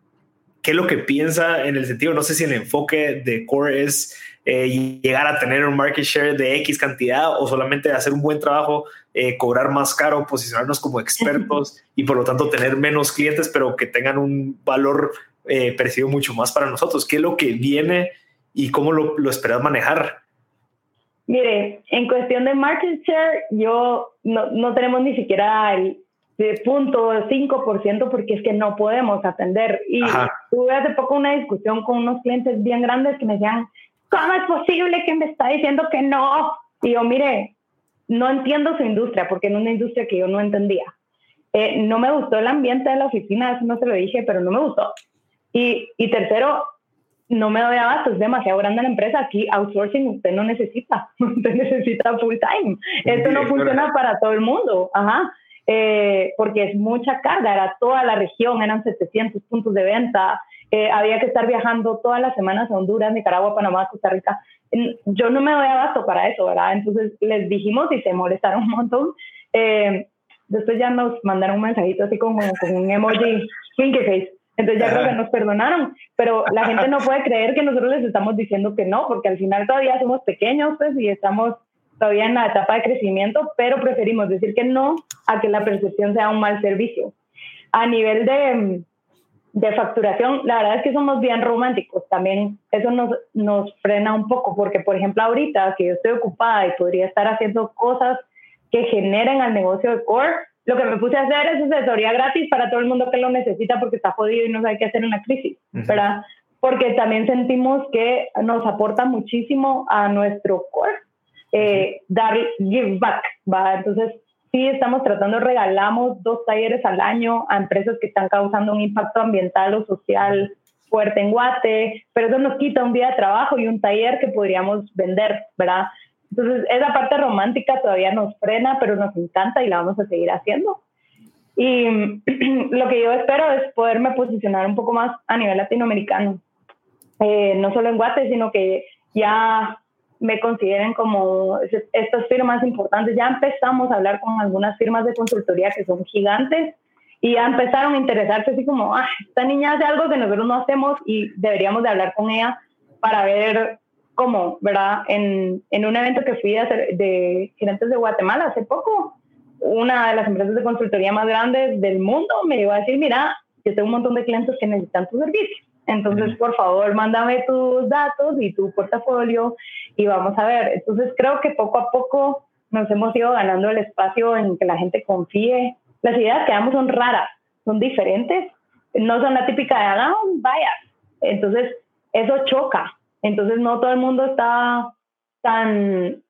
qué es lo que piensa en el sentido, no sé si el enfoque de Core es eh, llegar a tener un market share de X cantidad o solamente hacer un buen trabajo, eh, cobrar más caro, posicionarnos como expertos y por lo tanto tener menos clientes, pero que tengan un valor eh, percibido mucho más para nosotros. ¿Qué es lo que viene y cómo lo, lo esperas manejar?
Mire, en cuestión de market share, yo no, no tenemos ni siquiera el, de punto 5% porque es que no podemos atender. Y tuve hace poco una discusión con unos clientes bien grandes que me decían, ¿cómo es posible que me está diciendo que no? Y yo, mire, no entiendo su industria porque en una industria que yo no entendía. Eh, no me gustó el ambiente de la oficina, eso no se lo dije, pero no me gustó. Y, y tercero, no me doy abasto, es demasiado grande la empresa. Aquí outsourcing usted no necesita, usted necesita full time. Esto no funciona para todo el mundo. Ajá. Eh, porque es mucha carga, era toda la región, eran 700 puntos de venta, eh, había que estar viajando todas las semanas a Honduras, Nicaragua, Panamá, Costa Rica. Yo no me doy abasto para eso, ¿verdad? Entonces les dijimos y se molestaron un montón. Eh, después ya nos mandaron un mensajito así como con un emoji, face. Entonces ya creo que nos perdonaron, pero la gente no puede creer que nosotros les estamos diciendo que no, porque al final todavía somos pequeños pues, y estamos todavía en la etapa de crecimiento, pero preferimos decir que no a que la percepción sea un mal servicio. A nivel de, de facturación, la verdad es que somos bien románticos. También eso nos, nos frena un poco, porque por ejemplo ahorita que yo estoy ocupada y podría estar haciendo cosas que generen al negocio de Core, lo que me puse a hacer es asesoría gratis para todo el mundo que lo necesita porque está jodido y no sabe qué hacer en la crisis, ¿verdad? Porque también sentimos que nos aporta muchísimo a nuestro core eh, dar give back, ¿va? Entonces, sí estamos tratando, regalamos dos talleres al año a empresas que están causando un impacto ambiental o social fuerte en Guate, pero eso nos quita un día de trabajo y un taller que podríamos vender, ¿verdad? Entonces, esa parte romántica todavía nos frena, pero nos encanta y la vamos a seguir haciendo. Y lo que yo espero es poderme posicionar un poco más a nivel latinoamericano, eh, no solo en Guate, sino que ya me consideren como estas firmas importantes. Ya empezamos a hablar con algunas firmas de consultoría que son gigantes y ya empezaron a interesarse así como, ah, esta niña hace algo que nosotros no hacemos y deberíamos de hablar con ella para ver cómo, ¿verdad? En, en un evento que fui hacer de gerentes de Guatemala hace poco, una de las empresas de consultoría más grandes del mundo me llegó a decir, mira, yo tengo un montón de clientes que necesitan tu servicio. Entonces, por favor, mándame tus datos y tu portafolio y vamos a ver. Entonces, creo que poco a poco nos hemos ido ganando el espacio en que la gente confíe. Las ideas que damos son raras, son diferentes, no son la típica de, ah, vaya. Entonces, eso choca. Entonces, no todo el mundo está tan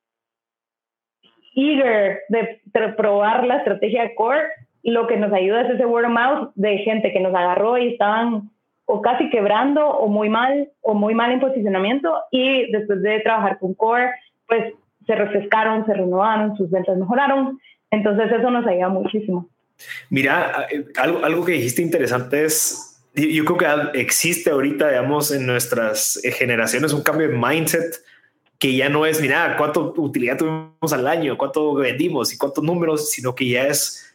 eager de probar la estrategia core. Lo que nos ayuda es ese word of mouth de gente que nos agarró y estaban o casi quebrando o muy mal o muy mal en posicionamiento y después de trabajar con Core, pues se refrescaron, se renovaron, sus ventas mejoraron. Entonces eso nos ayuda muchísimo.
Mira, eh, algo, algo que dijiste interesante es, yo creo que existe ahorita, digamos, en nuestras generaciones un cambio de mindset que ya no es, mira, cuánto utilidad tuvimos al año, cuánto vendimos y cuántos números, sino que ya es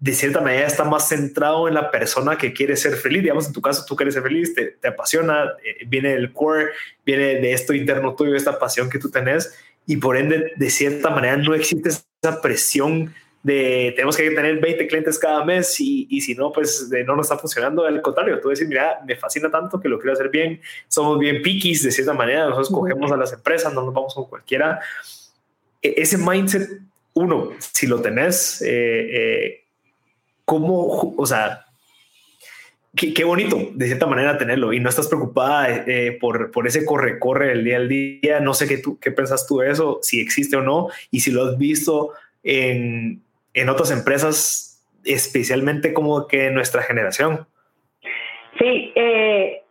de cierta manera está más centrado en la persona que quiere ser feliz. Digamos, en tu caso, tú quieres ser feliz, te, te apasiona, eh, viene del core, viene de esto interno tuyo, esta pasión que tú tenés, y por ende, de cierta manera, no existe esa presión de tenemos que tener 20 clientes cada mes y, y si no, pues de, no nos está funcionando. Al contrario, tú decir, mira, me fascina tanto que lo quiero hacer bien, somos bien piquis de cierta manera, nosotros cogemos a las empresas, no nos vamos con cualquiera. E, ese mindset, uno, si lo tenés, eh, eh, cómo, o sea, qué, bonito de cierta manera tenerlo y no estás preocupada eh, por, por ese corre-corre el día al día. No sé qué, tú, qué pensas tú de eso, si existe o no, y si lo has visto en, en otras empresas, especialmente como que nuestra generación.
Sí, eh,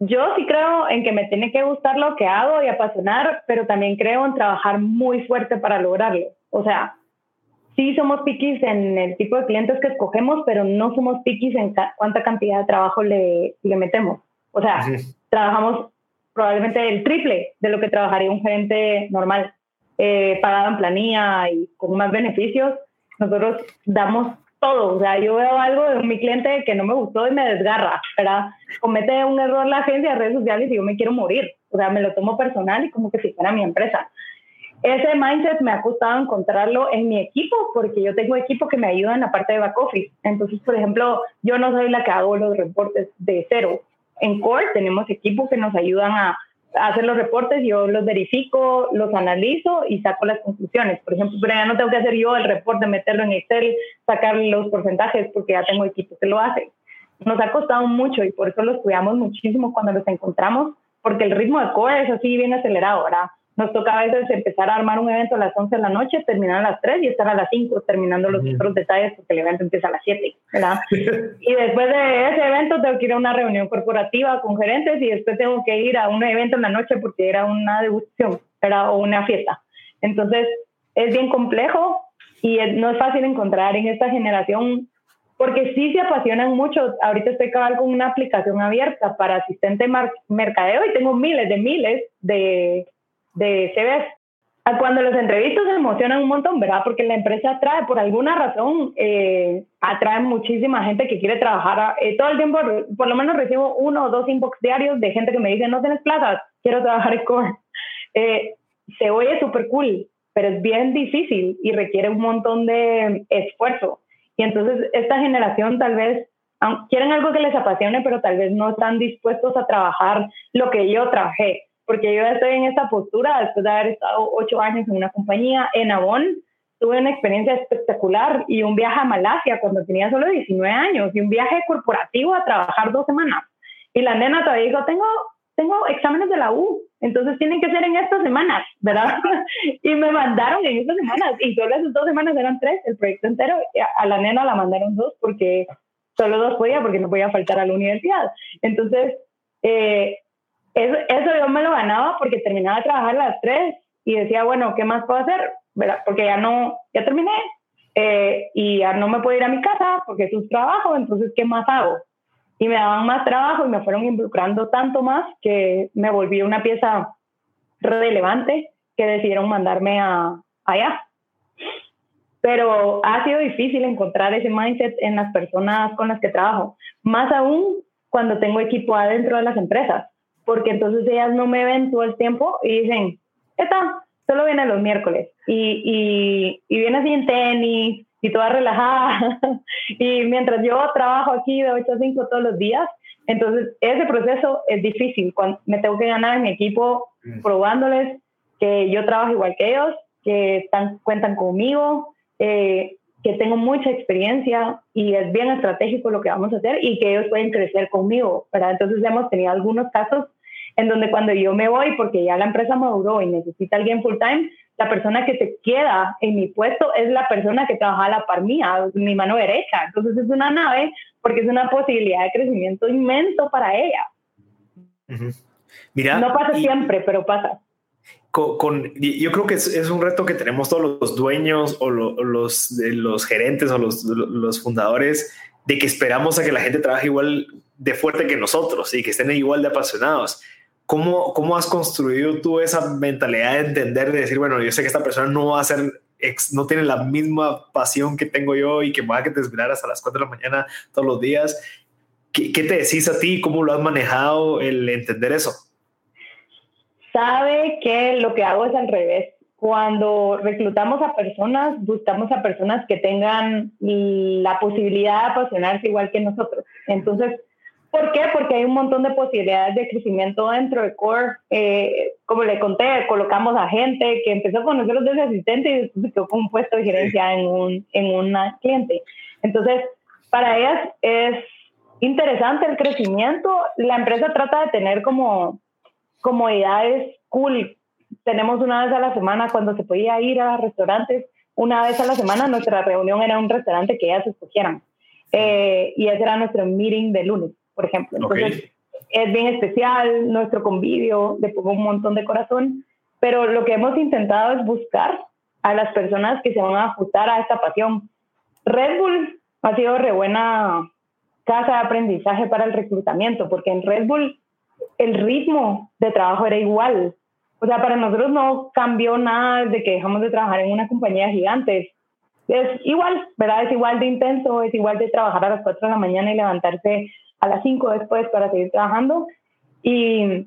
yo sí creo en que me tiene que gustar lo que hago y apasionar, pero también creo en trabajar muy fuerte para lograrlo. O sea, sí somos piquis en el tipo de clientes que escogemos, pero no somos piquis en cuánta cantidad de trabajo le, le metemos. O sea, trabajamos probablemente el triple de lo que trabajaría un gerente normal, eh, pagado en planilla y con más beneficios. Nosotros damos todo. O sea, yo veo algo de mi cliente que no me gustó y me desgarra, ¿verdad? Comete un error la agencia de redes sociales y yo me quiero morir. O sea, me lo tomo personal y como que si fuera mi empresa ese mindset me ha costado encontrarlo en mi equipo, porque yo tengo equipo que me ayuda en la parte de back office. Entonces, por ejemplo, yo no soy la que hago los reportes de cero. En Core tenemos equipos que nos ayudan a, hacer los reportes, yo los verifico, los analizo y saco las conclusiones. Por ejemplo, pero ya no tengo que hacer yo el reporte, meterlo en Excel, sacar los porcentajes, porque ya tengo equipos que lo hacen. Nos ha costado mucho y por eso los cuidamos muchísimo cuando los encontramos, porque el ritmo de Core es así bien acelerado, ¿verdad? Nos toca a veces empezar a armar un evento a las 11 de la noche, terminar a las 3 y estar a las 5 terminando los otros detalles porque el evento empieza a las 7, ¿verdad? y después de ese evento tengo que ir a una reunión corporativa con gerentes y después tengo que ir a un evento en la noche porque era una degustación, era o una fiesta. Entonces, es bien complejo y no es fácil encontrar en esta generación porque sí se apasionan mucho. Ahorita estoy cabal con una aplicación abierta para asistente mercadeo y tengo miles de miles de de CBS. Cuando los entrevistas se emocionan un montón, ¿verdad? Porque la empresa atrae, por alguna razón, eh, atrae muchísima gente que quiere trabajar. Eh, todo el tiempo, por lo menos recibo uno o dos inbox diarios de gente que me dice, no tienes plazas, quiero trabajar en Core. Eh, se oye súper cool, pero es bien difícil y requiere un montón de esfuerzo. Y entonces esta generación tal vez quieren algo que les apasione, pero tal vez no están dispuestos a trabajar lo que yo trabajé, porque yo estoy en esta postura después de haber estado ocho años en una compañía en Avon, tuve una experiencia espectacular y un viaje a Malasia cuando tenía solo 19 años y un viaje corporativo a trabajar dos semanas. Y la nena todavía dijo, tengo, tengo exámenes de la U, entonces tienen que ser en estas semanas, ¿verdad? y me mandaron en estas semanas y solo esas dos semanas eran tres, el proyecto entero. A la nena la mandaron dos porque solo dos podía porque no podía faltar a la universidad. Entonces, eh, eso, eso, yo me lo ganaba porque terminaba de trabajar a las tres y decía, bueno, ¿qué más puedo hacer? ¿Verdad? Porque ya no, ya terminé eh, y ya no me puedo ir a mi casa porque es un trabajo, entonces, ¿qué más hago? Y me daban más trabajo y me fueron involucrando tanto más que me volví una pieza relevante que decidieron mandarme a, allá pero ha sido difícil encontrar ese mindset en las personas con las que trabajo, más aún cuando tengo equipo adentro de las empresas, porque entonces ellas no me ven todo el tiempo y dicen, está, solo viene los miércoles y, y, y viene así en tenis y toda relajada. Y mientras yo trabajo aquí de 8 a 5 todos los días, entonces ese proceso es difícil, cuando me tengo que ganar en mi equipo probándoles que yo trabajo igual que ellos, que están, cuentan conmigo, eh, que tengo mucha experiencia y es bien estratégico lo que vamos a hacer y que ellos pueden crecer conmigo, ¿verdad? Entonces hemos tenido algunos casos en donde cuando yo me voy porque ya la empresa maduró y necesita alguien full time, la persona que se queda en mi puesto es la persona que trabaja a la par mía, mi mano derecha. Entonces es una nave porque es una posibilidad de crecimiento inmenso para ella. Mira, no pasa siempre, pero pasa
con, yo creo que es, un reto que tenemos todos los dueños o los, los gerentes o los, los, fundadores de que esperamos a que la gente trabaje igual de fuerte que nosotros y que estén igual de apasionados. ¿Cómo, ¿Cómo has construido tú esa mentalidad de entender, de decir, bueno, yo sé que esta persona no va a ser, no tiene la misma pasión que tengo yo y que va a esperar hasta las 4 de la mañana todos los días? ¿Qué, ¿Qué te decís a ti? ¿Cómo lo has manejado el entender eso?
sabe que lo que hago es al revés. Cuando reclutamos a personas, buscamos a personas que tengan la posibilidad de apasionarse igual que nosotros. Entonces, ¿por qué? Porque hay un montón de posibilidades de crecimiento dentro de Core. Eh, como le conté, colocamos a gente que empezó con nosotros desde asistente y después se quedó con un puesto de gerencia en un en una cliente. Entonces, para ellas es interesante el crecimiento. La empresa trata de tener como comodidades cool. Tenemos una vez a la semana cuando se podía ir a restaurantes, una vez a la semana nuestra reunión era un restaurante que ellas escogieran. Eh, y ese era nuestro meeting de lunes, por ejemplo. Entonces, es bien especial nuestro convivio, le pongo un montón de corazón, pero lo que hemos intentado es buscar a las personas que se van a ajustar a esta pasión. Red Bull ha sido re buena casa de aprendizaje para el reclutamiento, porque en Red Bull el ritmo de trabajo era igual. O sea, para nosotros no cambió nada de que dejamos de trabajar en una compañía gigante. Es igual, ¿verdad? Es igual de intenso, es igual de trabajar a las 4 de la mañana y levantarse a las 5 después para seguir trabajando. Y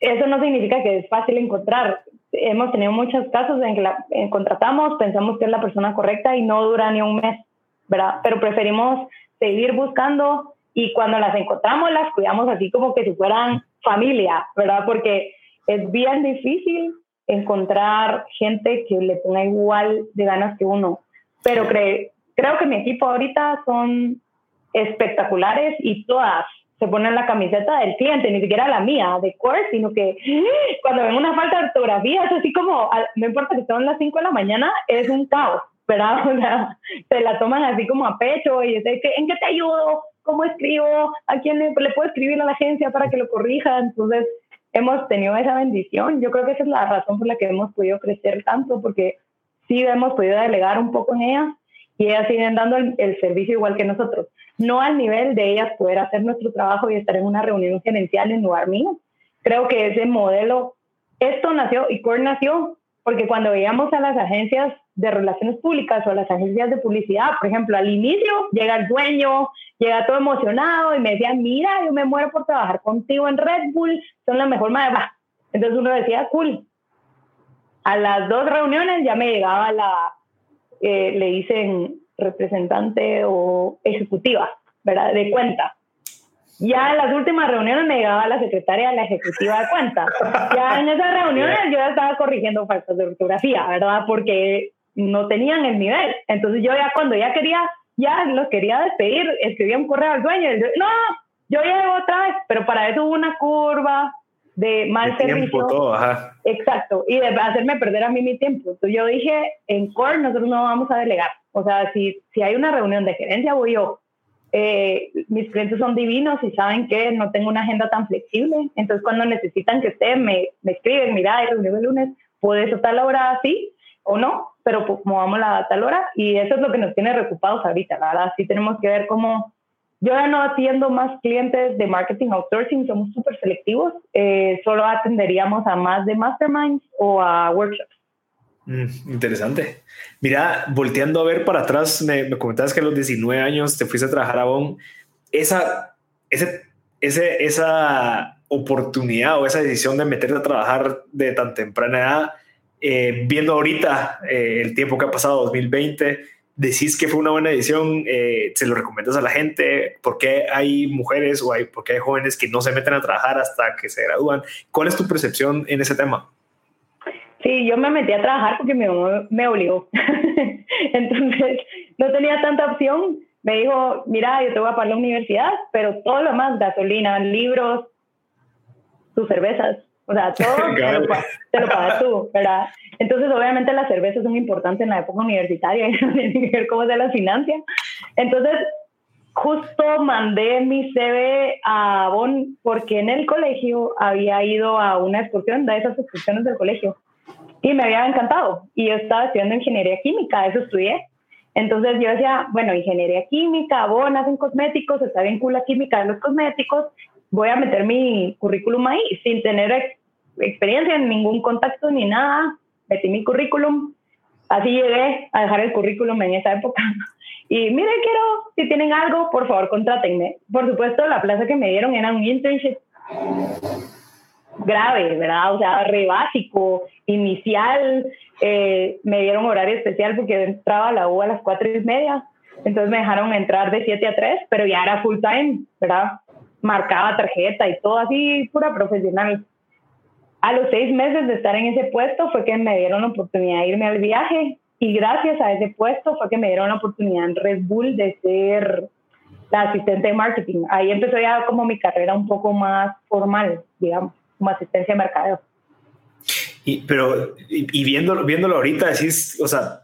eso no significa que es fácil encontrar. Hemos tenido muchos casos en que la contratamos, pensamos que es la persona correcta y no dura ni un mes, ¿verdad? Pero preferimos seguir buscando y cuando las encontramos las cuidamos así como que si fueran familia, ¿verdad? Porque es bien difícil encontrar gente que le ponga igual de ganas que uno. Pero creo que mi equipo ahorita son espectaculares y todas se ponen la camiseta del cliente, ni siquiera la mía, de Core, sino que cuando ven una falta de ortografía es así como, no importa que son las 5 de la mañana, es un caos, ¿verdad? O sea, se la toman así como a pecho y es que, ¿en qué te ayudo? ¿cómo escribo? ¿A quién le, puedo escribir a la agencia para que lo corrija? Entonces, hemos tenido esa bendición. Yo creo que esa es la razón por la que hemos podido crecer tanto, porque sí hemos podido delegar un poco en ellas y ellas siguen dando el, servicio igual que nosotros. No al nivel de ellas poder hacer nuestro trabajo y estar en una reunión gerencial en lugar mío. Creo que ese modelo, esto nació y Core nació porque cuando veíamos a las agencias de relaciones públicas o a las agencias de publicidad, por ejemplo, al inicio llega el dueño, llega todo emocionado y me decía, mira, yo me muero por trabajar contigo en Red Bull, son la mejor madre. Entonces uno decía, cool. A las dos reuniones ya me llegaba la, eh, le dicen representante o ejecutiva, ¿verdad? De cuenta. Ya en las últimas reuniones me llegaba la secretaria de la ejecutiva de cuenta. Ya en esas reuniones yo ya estaba corrigiendo faltas de ortografía, ¿verdad? Porque no tenían el nivel. Entonces yo ya cuando ya quería, ya los quería despedir, escribía un correo al dueño. Y yo, no, yo llego otra vez, pero para eso hubo una curva de mal servicio. Exacto, y de hacerme perder a mí mi tiempo. Entonces yo dije, en Core nosotros no vamos a delegar. O sea, si, si hay una reunión de gerencia, voy yo. Eh, mis clientes son divinos y saben que no tengo una agenda tan flexible. Entonces, cuando necesitan que esté, me, me escriben, mira, hay reunión el lunes, puedes estar la hora así o no, pero pues, movamos la tal hora. Y eso es lo que nos tiene preocupados ahorita, la verdad. Sí tenemos que ver cómo yo ya no atiendo más clientes de marketing outsourcing, somos súper selectivos. Eh, solo atenderíamos a más de masterminds o a workshops.
Mm, interesante. Mira, volteando a ver para atrás, me, comentabas que a los 19 años te fuiste a trabajar a Bon. Esa, ese, ese, esa oportunidad o esa decisión de meterte a trabajar de tan temprana edad, eh, viendo ahorita eh, el tiempo que ha pasado, 2020, decís que fue una buena decisión, eh, se lo recomiendas a la gente, por qué hay mujeres o hay, por qué hay jóvenes que no se meten a trabajar hasta que se gradúan. ¿Cuál es tu percepción en ese tema?
Sí, yo me metí a trabajar porque mi mamá me obligó. Entonces, no tenía tanta opción. Me dijo, mira, yo te voy a pagar la universidad, pero todo lo más, gasolina, libros, tus cervezas, o sea, todo te lo, pagas tú, ¿verdad? Entonces, obviamente las cervezas son importantes en la época universitaria, y no tienen que ver cómo se las financia. Entonces, justo mandé mi CV a Bonn porque en el colegio había ido a una excursión, de esas excursiones del colegio, y me había encantado. Y yo estaba estudiando ingeniería química, eso estudié. Entonces yo decía, bueno, ingeniería química, Bonn hacen cosméticos, está bien cool la química de los cosméticos, voy a meter mi currículum ahí sin tener experiencia, ningún contacto ni nada. Metí mi currículum. Así llegué a dejar el currículum en esa época. Y mire, quiero, si tienen algo, por favor, contrátenme. Por supuesto, la plaza que me dieron era un internship grave, ¿verdad? O sea, re básico, inicial. Eh, me dieron horario especial porque entraba a la U a las cuatro y media. Entonces me dejaron entrar de 7 a 3, pero ya era full time, ¿verdad? Marcaba tarjeta y todo así, pura profesional. A los seis meses de estar en ese puesto fue que me dieron la oportunidad de irme al viaje y gracias a ese puesto fue que me dieron la oportunidad en Red Bull de ser la asistente de marketing. Ahí empezó ya como mi carrera un poco más formal, digamos, como asistencia de mercadeo.
Y, pero, y, viéndolo, viéndolo ahorita, decís, o sea,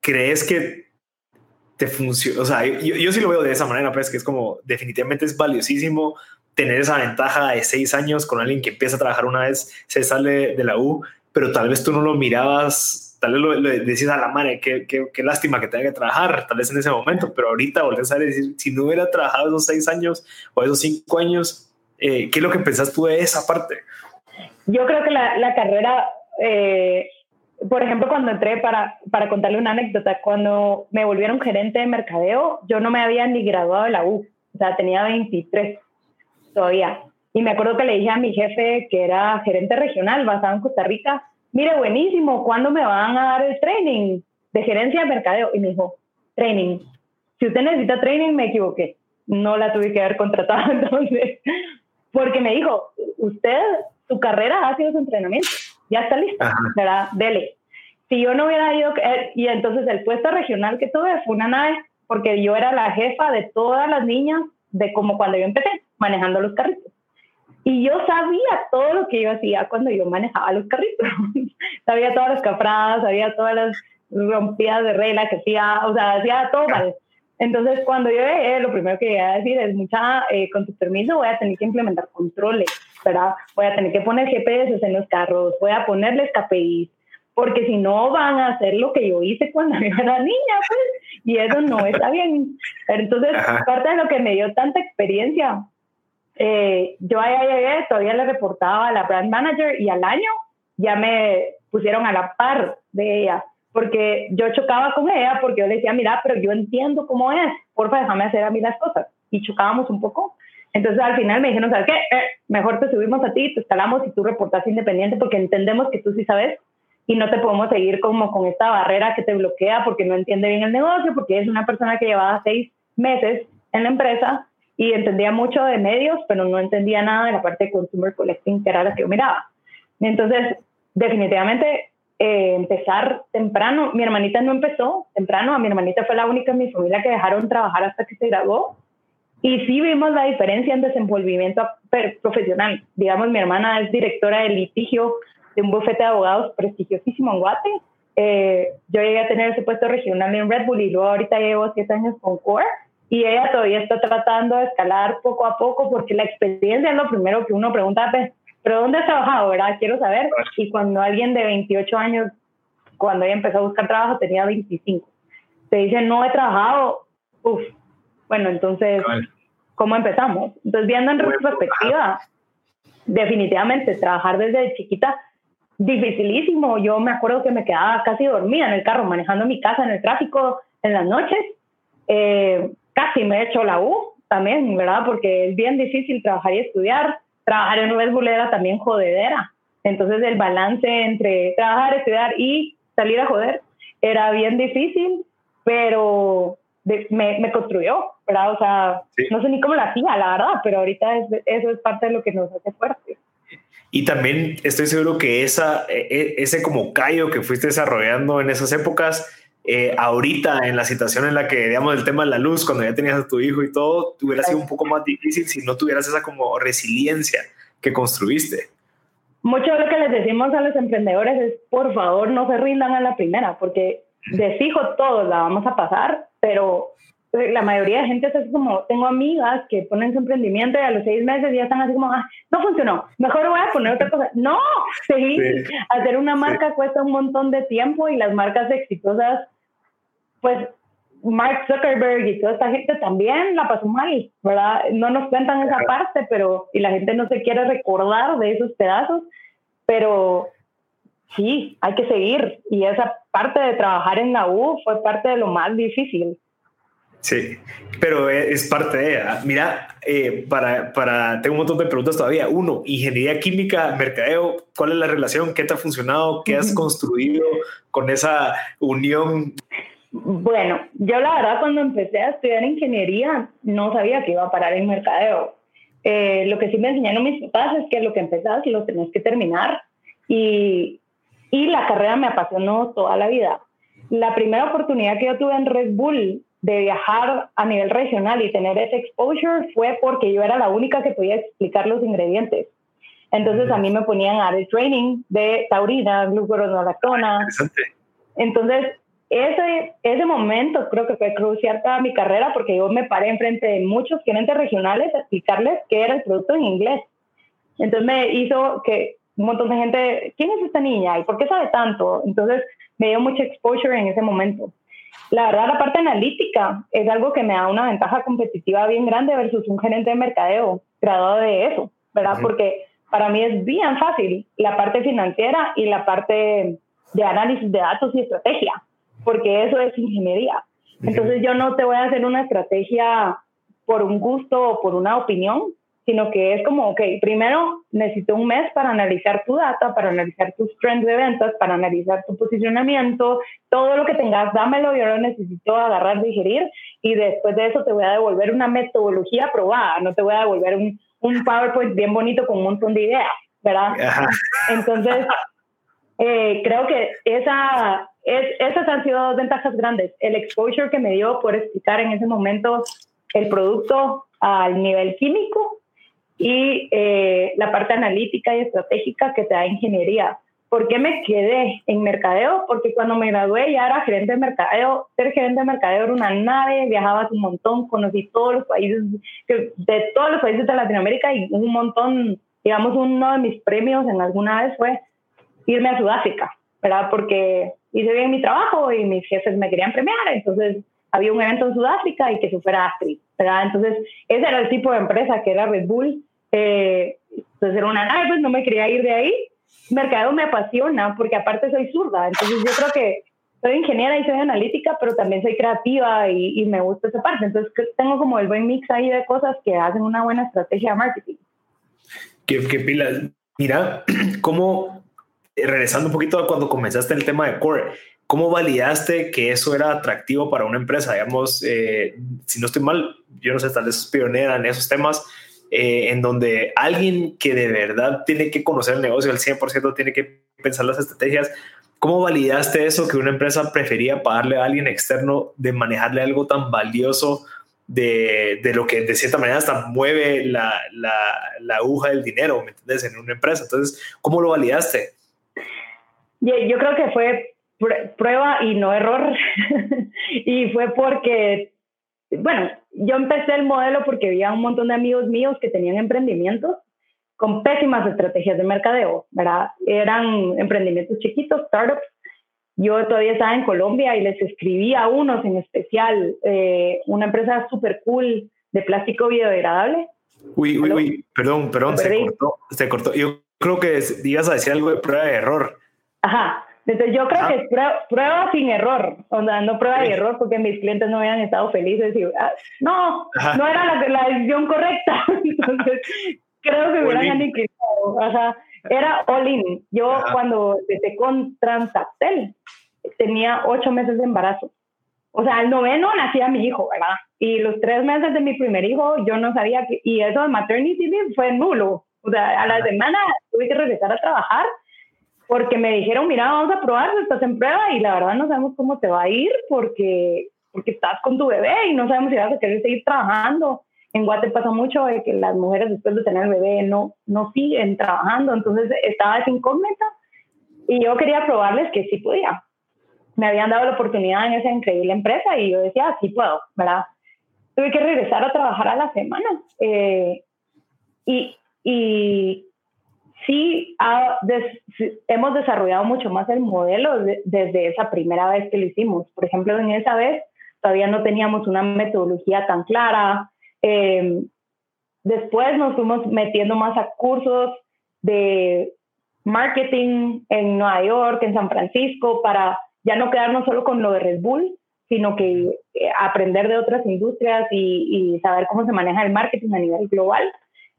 ¿crees que te funciona. O sea, yo, yo, sí lo veo de esa manera, pues que es como definitivamente es valiosísimo tener esa ventaja de seis años con alguien que empieza a trabajar una vez, se sale de la U, pero tal vez tú no lo mirabas, tal vez lo, decías a la madre, qué, qué, qué, lástima que tenga que trabajar, tal vez en ese momento, pero ahorita volvés a decir, si no hubiera trabajado esos seis años o esos cinco años, eh, ¿qué es lo que pensás tú de esa parte?
Yo creo que la, la carrera eh, por ejemplo, cuando entré, para, para contarle una anécdota, cuando me volvieron gerente de mercadeo, yo no me había ni graduado de la U, o sea, tenía 23 todavía. Y me acuerdo que le dije a mi jefe, que era gerente regional basado en Costa Rica, mire, buenísimo, ¿cuándo me van a dar el training de gerencia de mercadeo? Y me dijo, training. Si usted necesita training, me equivoqué. No la tuve que haber contratado entonces, porque me dijo, usted, su carrera ha sido su entrenamiento ya está listo, ¿verdad? Dele. Si yo no hubiera ido, eh, y entonces el puesto regional que tuve fue una nave, porque yo era la jefa de todas las niñas, de como cuando yo empecé, manejando los carritos. Y yo sabía todo lo que yo hacía cuando yo manejaba los carritos. sabía todas las cafradas, sabía todas las rompidas de regla que hacía, o sea, hacía todo mal. Entonces, cuando yo llegué, lo primero que iba a decir es, mucha, eh, con tu permiso, voy a tener que implementar controles ¿verdad? Voy a tener que poner GPS en los carros, voy a ponerles KPIs, porque si no van a hacer lo que yo hice cuando yo era niña, pues, y eso no está bien. Entonces, parte de lo que me dio tanta experiencia, eh, yo allá llegué, todavía le reportaba a la brand manager y al año ya me pusieron a la par de ella, porque yo chocaba con ella, porque yo le decía, mira, pero yo entiendo cómo es, porfa, déjame hacer a mí las cosas. Y chocábamos un poco. Entonces al final me dijeron, ¿sabes qué? Eh, mejor te subimos a ti, te escalamos y tú reportas independiente porque entendemos que tú sí sabes y no te podemos seguir como con esta barrera que te bloquea porque no entiende bien el negocio, porque es una persona que llevaba seis meses en la empresa y entendía mucho de medios, pero no entendía nada de la parte de consumer collecting, que era la que yo miraba. Entonces, definitivamente, eh, empezar temprano, mi hermanita no empezó temprano, a mi hermanita fue la única en mi familia que dejaron trabajar hasta que se graduó. Y sí vimos la diferencia en desenvolvimiento profesional. Digamos, mi hermana es directora de litigio de un bufete de abogados prestigiosísimo en Guate. Eh, yo llegué a tener ese puesto regional en Red Bull y luego ahorita llevo siete años con Core y ella todavía está tratando de escalar poco a poco porque la experiencia es lo primero que uno pregunta, pues, pero ¿dónde has trabajado, verdad? Quiero saber. Y cuando alguien de 28 años, cuando ella empezó a buscar trabajo, tenía 25. Te dice, no he trabajado, uff, bueno, entonces, ¿cómo empezamos? Entonces, viendo en retrospectiva, definitivamente trabajar desde chiquita dificilísimo. Yo me acuerdo que me quedaba casi dormida en el carro, manejando mi casa en el tráfico en las noches. Eh, casi me he hecho la U también, ¿verdad? Porque es bien difícil trabajar y estudiar. Trabajar en Red Bull era también jodedera. Entonces el balance entre trabajar, estudiar y salir a joder era bien difícil, pero me, me, construyó, ¿verdad? O sea, no sé ni cómo la hacía, la verdad, pero ahorita eso es parte de lo que nos hace fuertes.
Y también estoy seguro que esa, e, e, ese como callo que fuiste desarrollando en esas épocas, eh, ahorita en la situación en la que, digamos, el tema de la luz, cuando ya tenías a tu hijo y todo, hubiera sido un poco más difícil si no tuvieras esa como resiliencia que construiste.
Mucho de lo que les decimos a los emprendedores es, por favor, no se rindan a la primera, porque de fijo todos la vamos a pasar, pero la mayoría de gente es así como, tengo amigas que ponen su emprendimiento y a los seis meses ya están así como, ah, no funcionó, mejor voy a poner otra cosa. No, sí, hacer una marca cuesta un montón de tiempo y las marcas exitosas, pues Mark Zuckerberg y toda esta gente también la pasó mal, ¿verdad? No nos cuentan esa parte, pero, y la gente no se quiere recordar de esos pedazos, pero sí, hay que seguir. Y esa parte de trabajar en la U fue parte de lo más difícil.
Sí, pero es parte de. Ah, mira, eh, para, para, tengo un montón de preguntas todavía. Uno, ingeniería química, mercadeo, ¿cuál es la relación? ¿Qué te ha funcionado? ¿Qué has construido con esa unión?
Bueno, yo la verdad cuando empecé a estudiar ingeniería no sabía que iba a parar en mercadeo. Eh, lo que sí me enseñaron mis papás es que lo que empezás lo tenés que terminar y, y la carrera me apasionó toda la vida. La primera oportunidad que yo tuve en Red Bull de viajar a nivel regional y tener ese exposure fue porque yo era la única que podía explicar los ingredientes. Entonces a mí me ponían a el training de taurina, glucuronolactona. Entonces ese, ese momento creo que fue crucial para mi carrera porque yo me paré enfrente de muchos gerentes regionales a explicarles qué era el producto en inglés. Entonces me hizo que un montón de gente, ¿quién es esta niña y por qué sabe tanto? Entonces me dio mucho exposure en ese momento. La verdad, la parte analítica es algo que me da una ventaja competitiva bien grande versus un gerente de mercadeo graduado de eso, ¿verdad? Porque para mí es bien fácil la parte financiera y la parte de análisis de datos y estrategia, porque eso es ingeniería. Entonces yo no te voy a hacer una estrategia por un gusto o por una opinión, sino que es como, ok, primero necesito un mes para analizar tu data, para analizar tus trends de ventas, para analizar tu posicionamiento, todo lo que tengas, dámelo, yo lo necesito agarrar, digerir y después de eso te voy a devolver una metodología probada, no te voy a devolver un, un PowerPoint bien bonito con un montón de ideas, ¿verdad? Entonces, eh, creo que esa, es, esas han sido dos ventajas grandes. El exposure que me dio por explicar en ese momento el producto al nivel químico y eh, la parte analítica y estratégica que te da ingeniería. ¿Por qué me quedé en mercadeo? Porque cuando me gradué ya era gerente de mercadeo. Ser gerente de mercadeo era una nave, viajabas un montón, conocí todos los países, de todos los países de Latinoamérica y un montón, digamos, uno de mis premios en alguna vez fue irme a Sudáfrica, ¿verdad? Porque hice bien mi trabajo y mis jefes me querían premiar, entonces había un evento en Sudáfrica y que eso fuera Astrid, ¿verdad? Entonces ese era el tipo de empresa que era Red Bull eh, entonces era una, pues no me quería ir de ahí. Mercado me apasiona porque aparte soy zurda, entonces yo creo que soy ingeniera y soy analítica, pero también soy creativa y, me gusta esa parte. Entonces tengo como el buen mix ahí de cosas que hacen una buena estrategia de marketing.
Qué, qué pila. Mira, ¿cómo, regresando un poquito a cuando comenzaste el tema de Core, ¿cómo validaste que eso era atractivo para una empresa? Digamos, eh, si no estoy mal, yo no sé, tal vez es pionera en esos temas, eh, en donde alguien que de verdad tiene que conocer el negocio al 100%, tiene que pensar las estrategias. ¿Cómo validaste eso que una empresa prefería pagarle a alguien externo de manejarle algo tan valioso de, de lo que de cierta manera hasta mueve la, la, la aguja del dinero, ¿me entiendes? En una empresa. Entonces, ¿cómo lo validaste?
Yo creo que fue prueba y no error. y fue porque, bueno, yo empecé el modelo porque había un montón de amigos míos que tenían emprendimientos con pésimas estrategias de mercadeo, ¿verdad? Eran emprendimientos chiquitos, startups. Yo todavía estaba en Colombia y les escribí a unos en especial, eh, una empresa súper cool de plástico biodegradable.
Uy, uy, uy, perdón, perdón, se cortó, se cortó. Yo creo que ibas a decir algo de prueba de error.
Ajá, entonces yo creo que es prueba, sin error, o sea, no prueba de error porque mis clientes no habían estado felices y ah, no, no era la, la, decisión correcta. Entonces creo que hubieran inclinado. O sea, era all in. Yo cuando empecé con Transactel tenía ocho meses de embarazo. O sea, el noveno nacía mi hijo, ¿verdad? Y los tres meses de mi primer hijo yo no sabía que, y eso de maternity leave fue nulo. O sea, a la semana tuve que regresar a trabajar porque me dijeron, mira, vamos a probar, estás en prueba y la verdad no sabemos cómo te va a ir porque, porque estás con tu bebé y no sabemos si vas a querer seguir trabajando. En Guate pasa mucho de que las mujeres después de tener el bebé no, no siguen trabajando, entonces estaba esa incógnita y yo quería probarles que sí podía. Me habían dado la oportunidad en esa increíble empresa y yo decía, sí puedo, ¿verdad? Tuve que regresar a trabajar a la semana. Eh, y, y sí hemos desarrollado mucho más el modelo desde esa primera vez que lo hicimos. Por ejemplo, en esa vez todavía no teníamos una metodología tan clara. Em, después nos fuimos metiendo más a cursos de marketing en Nueva York, en San Francisco, para ya no quedarnos solo con lo de Red Bull, sino que eh, aprender de otras industrias y, y saber cómo se maneja el marketing a nivel global.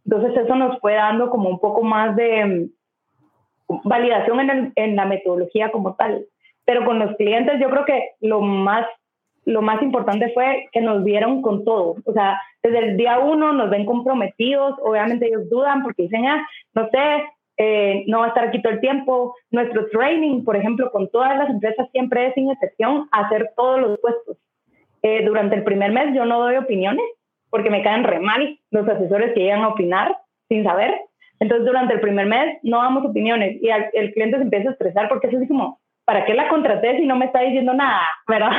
Entonces eso nos fue dando como un poco más de mm, validación en, en, la metodología como tal. Pero con los clientes yo creo que lo más, lo más importante fue que nos vieron con todo. O sea, desde el día uno nos ven comprometidos, obviamente ellos dudan porque dicen, ah, no sé, eh, no va a estar aquí todo el tiempo. Nuestro training, por ejemplo, con todas las empresas siempre es sin excepción hacer todos los puestos. Eh, durante el primer mes yo no doy opiniones, porque me caen re mal los asesores que llegan a opinar sin saber. Entonces, durante el primer mes no damos opiniones y el cliente se empieza a estresar porque es así como, ¿para qué la contraté si no me está diciendo nada? ¿Verdad?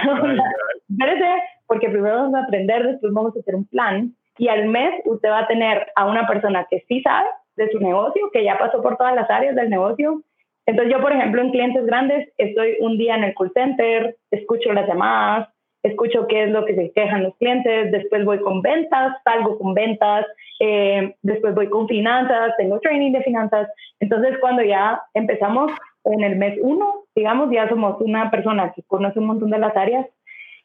porque primero vamos a aprender, después vamos a hacer un plan y al mes usted va a tener a una persona que sí sabe de su negocio, que ya pasó por todas las áreas del negocio. Entonces yo, por ejemplo, en clientes grandes, estoy un día en el call center, escucho las llamadas, escucho qué es lo que se quejan los clientes, después voy con ventas, salgo con ventas, eh, después voy con finanzas, tengo training de finanzas. Entonces, cuando ya empezamos en el mes uno, digamos, ya somos una persona que conoce un montón de las áreas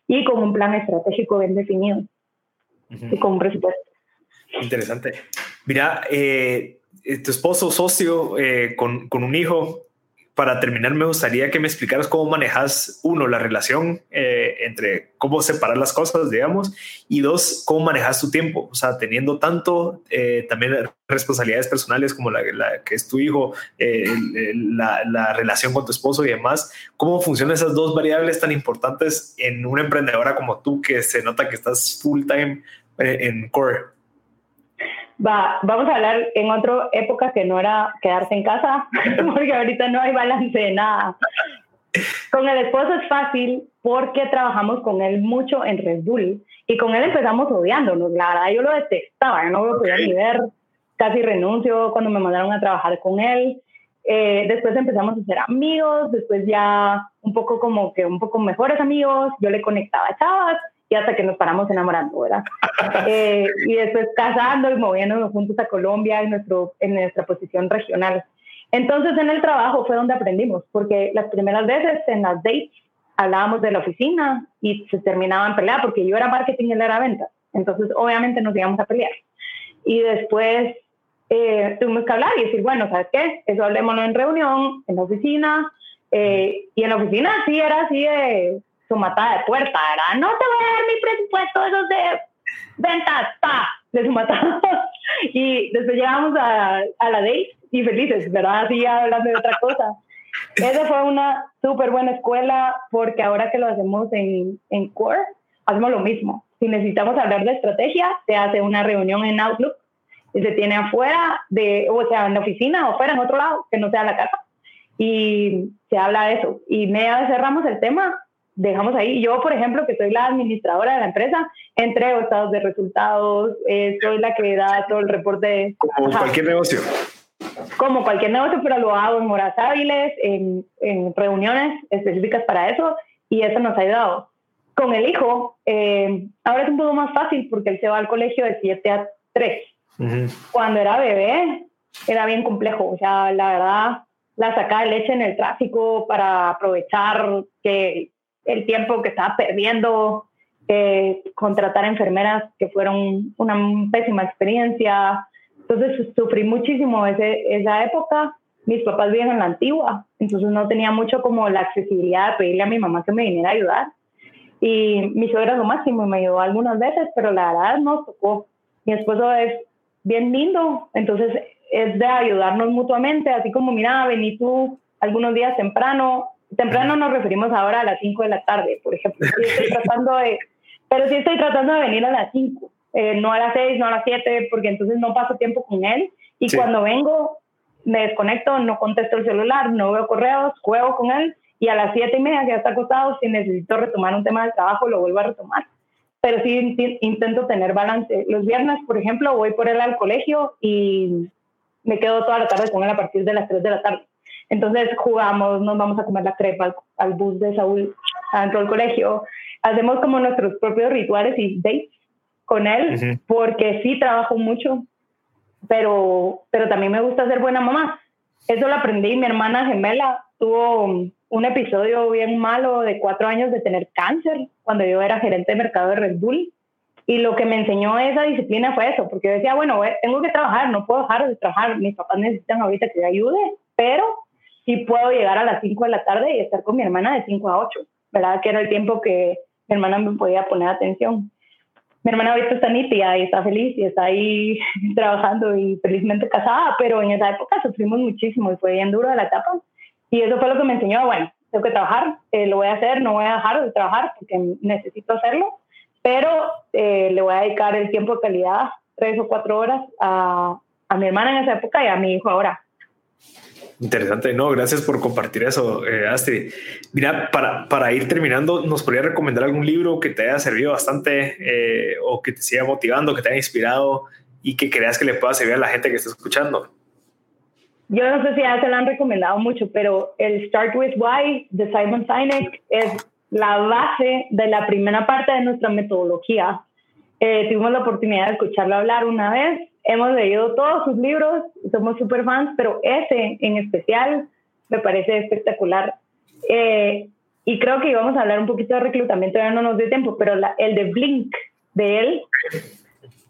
y con un plan estratégico bien definido y con un presupuesto.
Interesante. Mira, eh, tu esposo, socio, eh, con, con un hijo, para terminar, me gustaría que me explicaras cómo manejas, uno, la relación eh, entre cómo separar las cosas, digamos, y dos, cómo manejas tu tiempo, o sea, teniendo tanto eh, también responsabilidades personales como la, que es tu hijo, eh, la, la, relación con tu esposo y demás, cómo funcionan esas dos variables tan importantes en una emprendedora como tú, que se nota que estás full time en core
va, vamos a hablar en otra época que no era quedarse en casa, porque ahorita no hay balance de nada. Con el esposo es fácil porque trabajamos con él mucho en Red Bull y con él empezamos odiándonos. La verdad, yo lo detestaba, no lo podía ni ver, casi renuncio cuando me mandaron a trabajar con él. Eh, después empezamos a ser amigos, después ya un poco como que un poco mejores amigos, yo le conectaba a chavas y hasta que nos paramos enamorando, ¿verdad? Eh, y después casando y moviéndonos juntos a Colombia en, nuestro, en nuestra posición regional. Entonces en el trabajo fue donde aprendimos, porque las primeras veces en las dates hablábamos de la oficina y se terminaban pelear porque yo era marketing y él era venta. Entonces obviamente nos íbamos a pelear. Y después eh, tuvimos que hablar y decir, bueno, ¿sabes qué? Eso hablemoslo en reunión, en la oficina. Eh, y en la oficina sí era así de su matada de puerta, era, no te voy a dar mi presupuesto, esos de ventas, pa, de su matada. y después llegamos a, a la date y felices, ¿verdad? Así hablando de otra cosa. Esa fue una súper buena escuela porque ahora que lo hacemos en, en Core, hacemos lo mismo. Si necesitamos hablar de estrategia, se hace una reunión en Outlook y se tiene afuera, de, o sea, en la oficina o fuera, en otro lado, que no sea la casa. Y se habla de eso. Y media vez cerramos el tema, dejamos ahí. Yo, por ejemplo, que soy la administradora de la empresa, entrego estados de resultados, eh, soy la que da todo el reporte.
Como cualquier negocio.
Como cualquier negocio, pero lo hago en horas hábiles, en, en reuniones específicas para eso, y eso nos ha ayudado. Con el hijo, eh, ahora es un poco más fácil porque él se va al colegio de 7 a 3. Cuando era bebé, era bien complejo. O sea, la verdad, la sacaba de leche en el tráfico para aprovechar que el tiempo que estaba perdiendo, eh, contratar enfermeras que fueron una pésima experiencia. Entonces sufrí muchísimo ese, esa época. Mis papás viven en la antigua, entonces no tenía mucho como la accesibilidad de pedirle a mi mamá que me viniera a ayudar. Y mi suegra lo máximo me ayudó algunas veces, pero la verdad no tocó. Mi esposo es bien lindo, entonces es de ayudarnos mutuamente, así como, mira, vení tú algunos días temprano, temprano nos referimos ahora a las 5 de la tarde, por ejemplo, estoy tratando de, pero sí estoy tratando de venir a las 5, eh, no a las 6, no a las 7, porque entonces no paso tiempo con él, y cuando vengo me desconecto, no contesto el celular, no veo correos, juego con él, y a las 7 y media que ya está acostado, si necesito retomar un tema de trabajo, lo vuelvo a retomar. Pero sí intento tener balance. Los viernes, por ejemplo, voy por él al colegio y me quedo toda la tarde con él a partir de las 3 de la tarde. Entonces jugamos, nos vamos a comer la crepa al, bus de Saúl dentro del colegio. Hacemos como nuestros propios rituales y dates con él, porque sí trabajo mucho, pero, pero también me gusta ser buena mamá. Eso lo aprendí. Mi hermana gemela tuvo un episodio bien malo de cuatro años de tener cáncer cuando yo era gerente de mercado de Red Bull. Y lo que me enseñó esa disciplina fue eso, porque yo decía, bueno, tengo que trabajar, no puedo dejar de trabajar, mis papás necesitan ahorita que yo ayude, pero sí puedo llegar a las 5 de la tarde y estar con mi hermana de 5 a 8, ¿verdad? Que era el tiempo que mi hermana me podía poner atención. Mi hermana ahorita está nítida y está feliz y está ahí trabajando y felizmente casada, pero en esa época sufrimos muchísimo y fue bien duro la etapa y eso fue lo que me enseñó, bueno, tengo que trabajar, eh, lo voy a hacer, no voy a dejar de trabajar porque necesito hacerlo, pero eh, le voy a dedicar el tiempo de calidad, tres o cuatro horas, a, a mi hermana en esa época y a mi hijo ahora.
Interesante, no, gracias por compartir eso, eh, Astrid. Mira, para, para ir terminando, ¿nos podría recomendar algún libro que te haya servido bastante eh, o que te siga motivando, que te haya inspirado y que creas que le pueda servir a la gente que está escuchando?
yo no sé si ya se lo han recomendado mucho, pero el Start With Why de Simon Sinek es la base de la primera parte de nuestra metodología. Eh, tuvimos la oportunidad de escucharlo hablar una vez, hemos leído todos sus libros, somos super fans, pero ese en especial me parece espectacular. Eh, y creo que íbamos a hablar un poquito de reclutamiento, ya no nos dio tiempo, pero el de Blink de él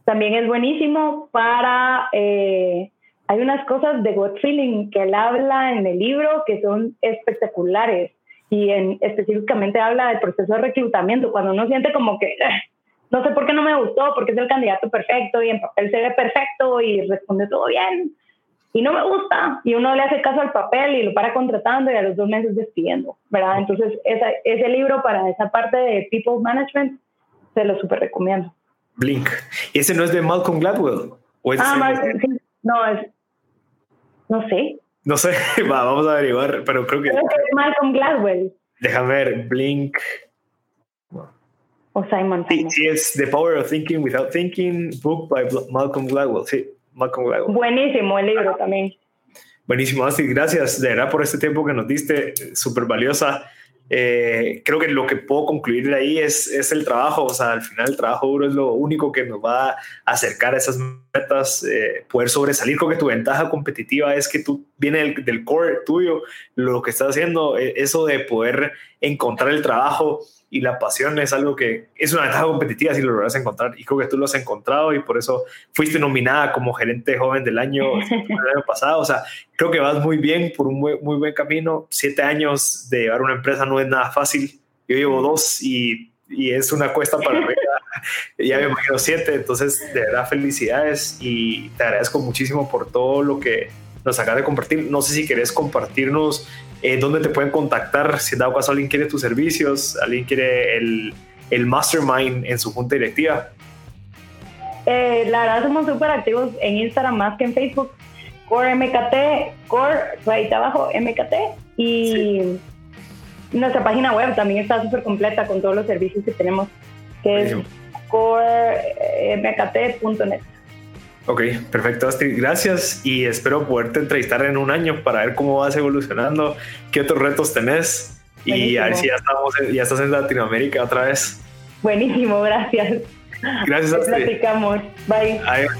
también es buenísimo para... Eh, hay unas cosas de gut feeling que él habla en el libro que son espectaculares y en, específicamente habla del proceso de reclutamiento, cuando uno siente como que no sé por qué no me gustó, porque es el candidato perfecto y en papel se ve perfecto y responde todo bien y no me gusta y uno le hace caso al papel y lo para contratando y a los dos meses despidiendo, ¿verdad? Entonces ese libro para esa parte de People Management se lo súper recomiendo.
Blink. ¿Y ese no es de Malcolm Gladwell?
ah, no, es, no sé.
No sé, Va, vamos a averiguar, pero creo que.
Creo que es Malcolm Gladwell.
Déjame ver, Blink.
O Simon
Sí, sí, es The Power of Thinking Without Thinking, book by Malcolm Gladwell. Sí, Malcolm Gladwell.
Buenísimo el libro también.
Buenísimo, Astrid. Gracias de verdad por este tiempo que nos diste, súper valiosa. Eh, creo que lo que puedo concluir de ahí es, es el trabajo, o sea, al final el trabajo duro es lo único que nos va a acercar a esas metas, eh, poder sobresalir, con que tu ventaja competitiva es que tú viene del, core tuyo, lo que estás haciendo, e, eso de poder encontrar el trabajo y la pasión es algo que es una ventaja competitiva si lo logras encontrar y creo que tú lo has encontrado y por eso fuiste nominada como gerente joven del año, el año pasado. O sea, creo que vas muy bien por un muy, muy buen camino. Siete años de llevar una empresa no es nada fácil. Yo llevo dos y, y es una cuesta para arriba. ya me imagino siete. Entonces, de verdad, felicidades y te agradezco muchísimo por todo lo que nos acabas de compartir. No sé si querés compartirnos eh, dónde te pueden contactar, si en dado caso alguien quiere tus servicios, alguien quiere el, el mastermind en su junta directiva.
Eh, la verdad somos súper activos en Instagram más que en Facebook. Core MKT, Core, ahí abajo, MKT. Y nuestra página web también está súper completa con todos los servicios que tenemos, que es coremkt.net.
Ok, perfecto, Astrid. Gracias y espero poderte entrevistar en un año para ver cómo vas evolucionando, qué otros retos tenés y a ver si ya, estamos, ya estás en Latinoamérica otra vez.
Buenísimo, gracias.
Gracias,
Astrid. Platicamos. Bye.
Adiós.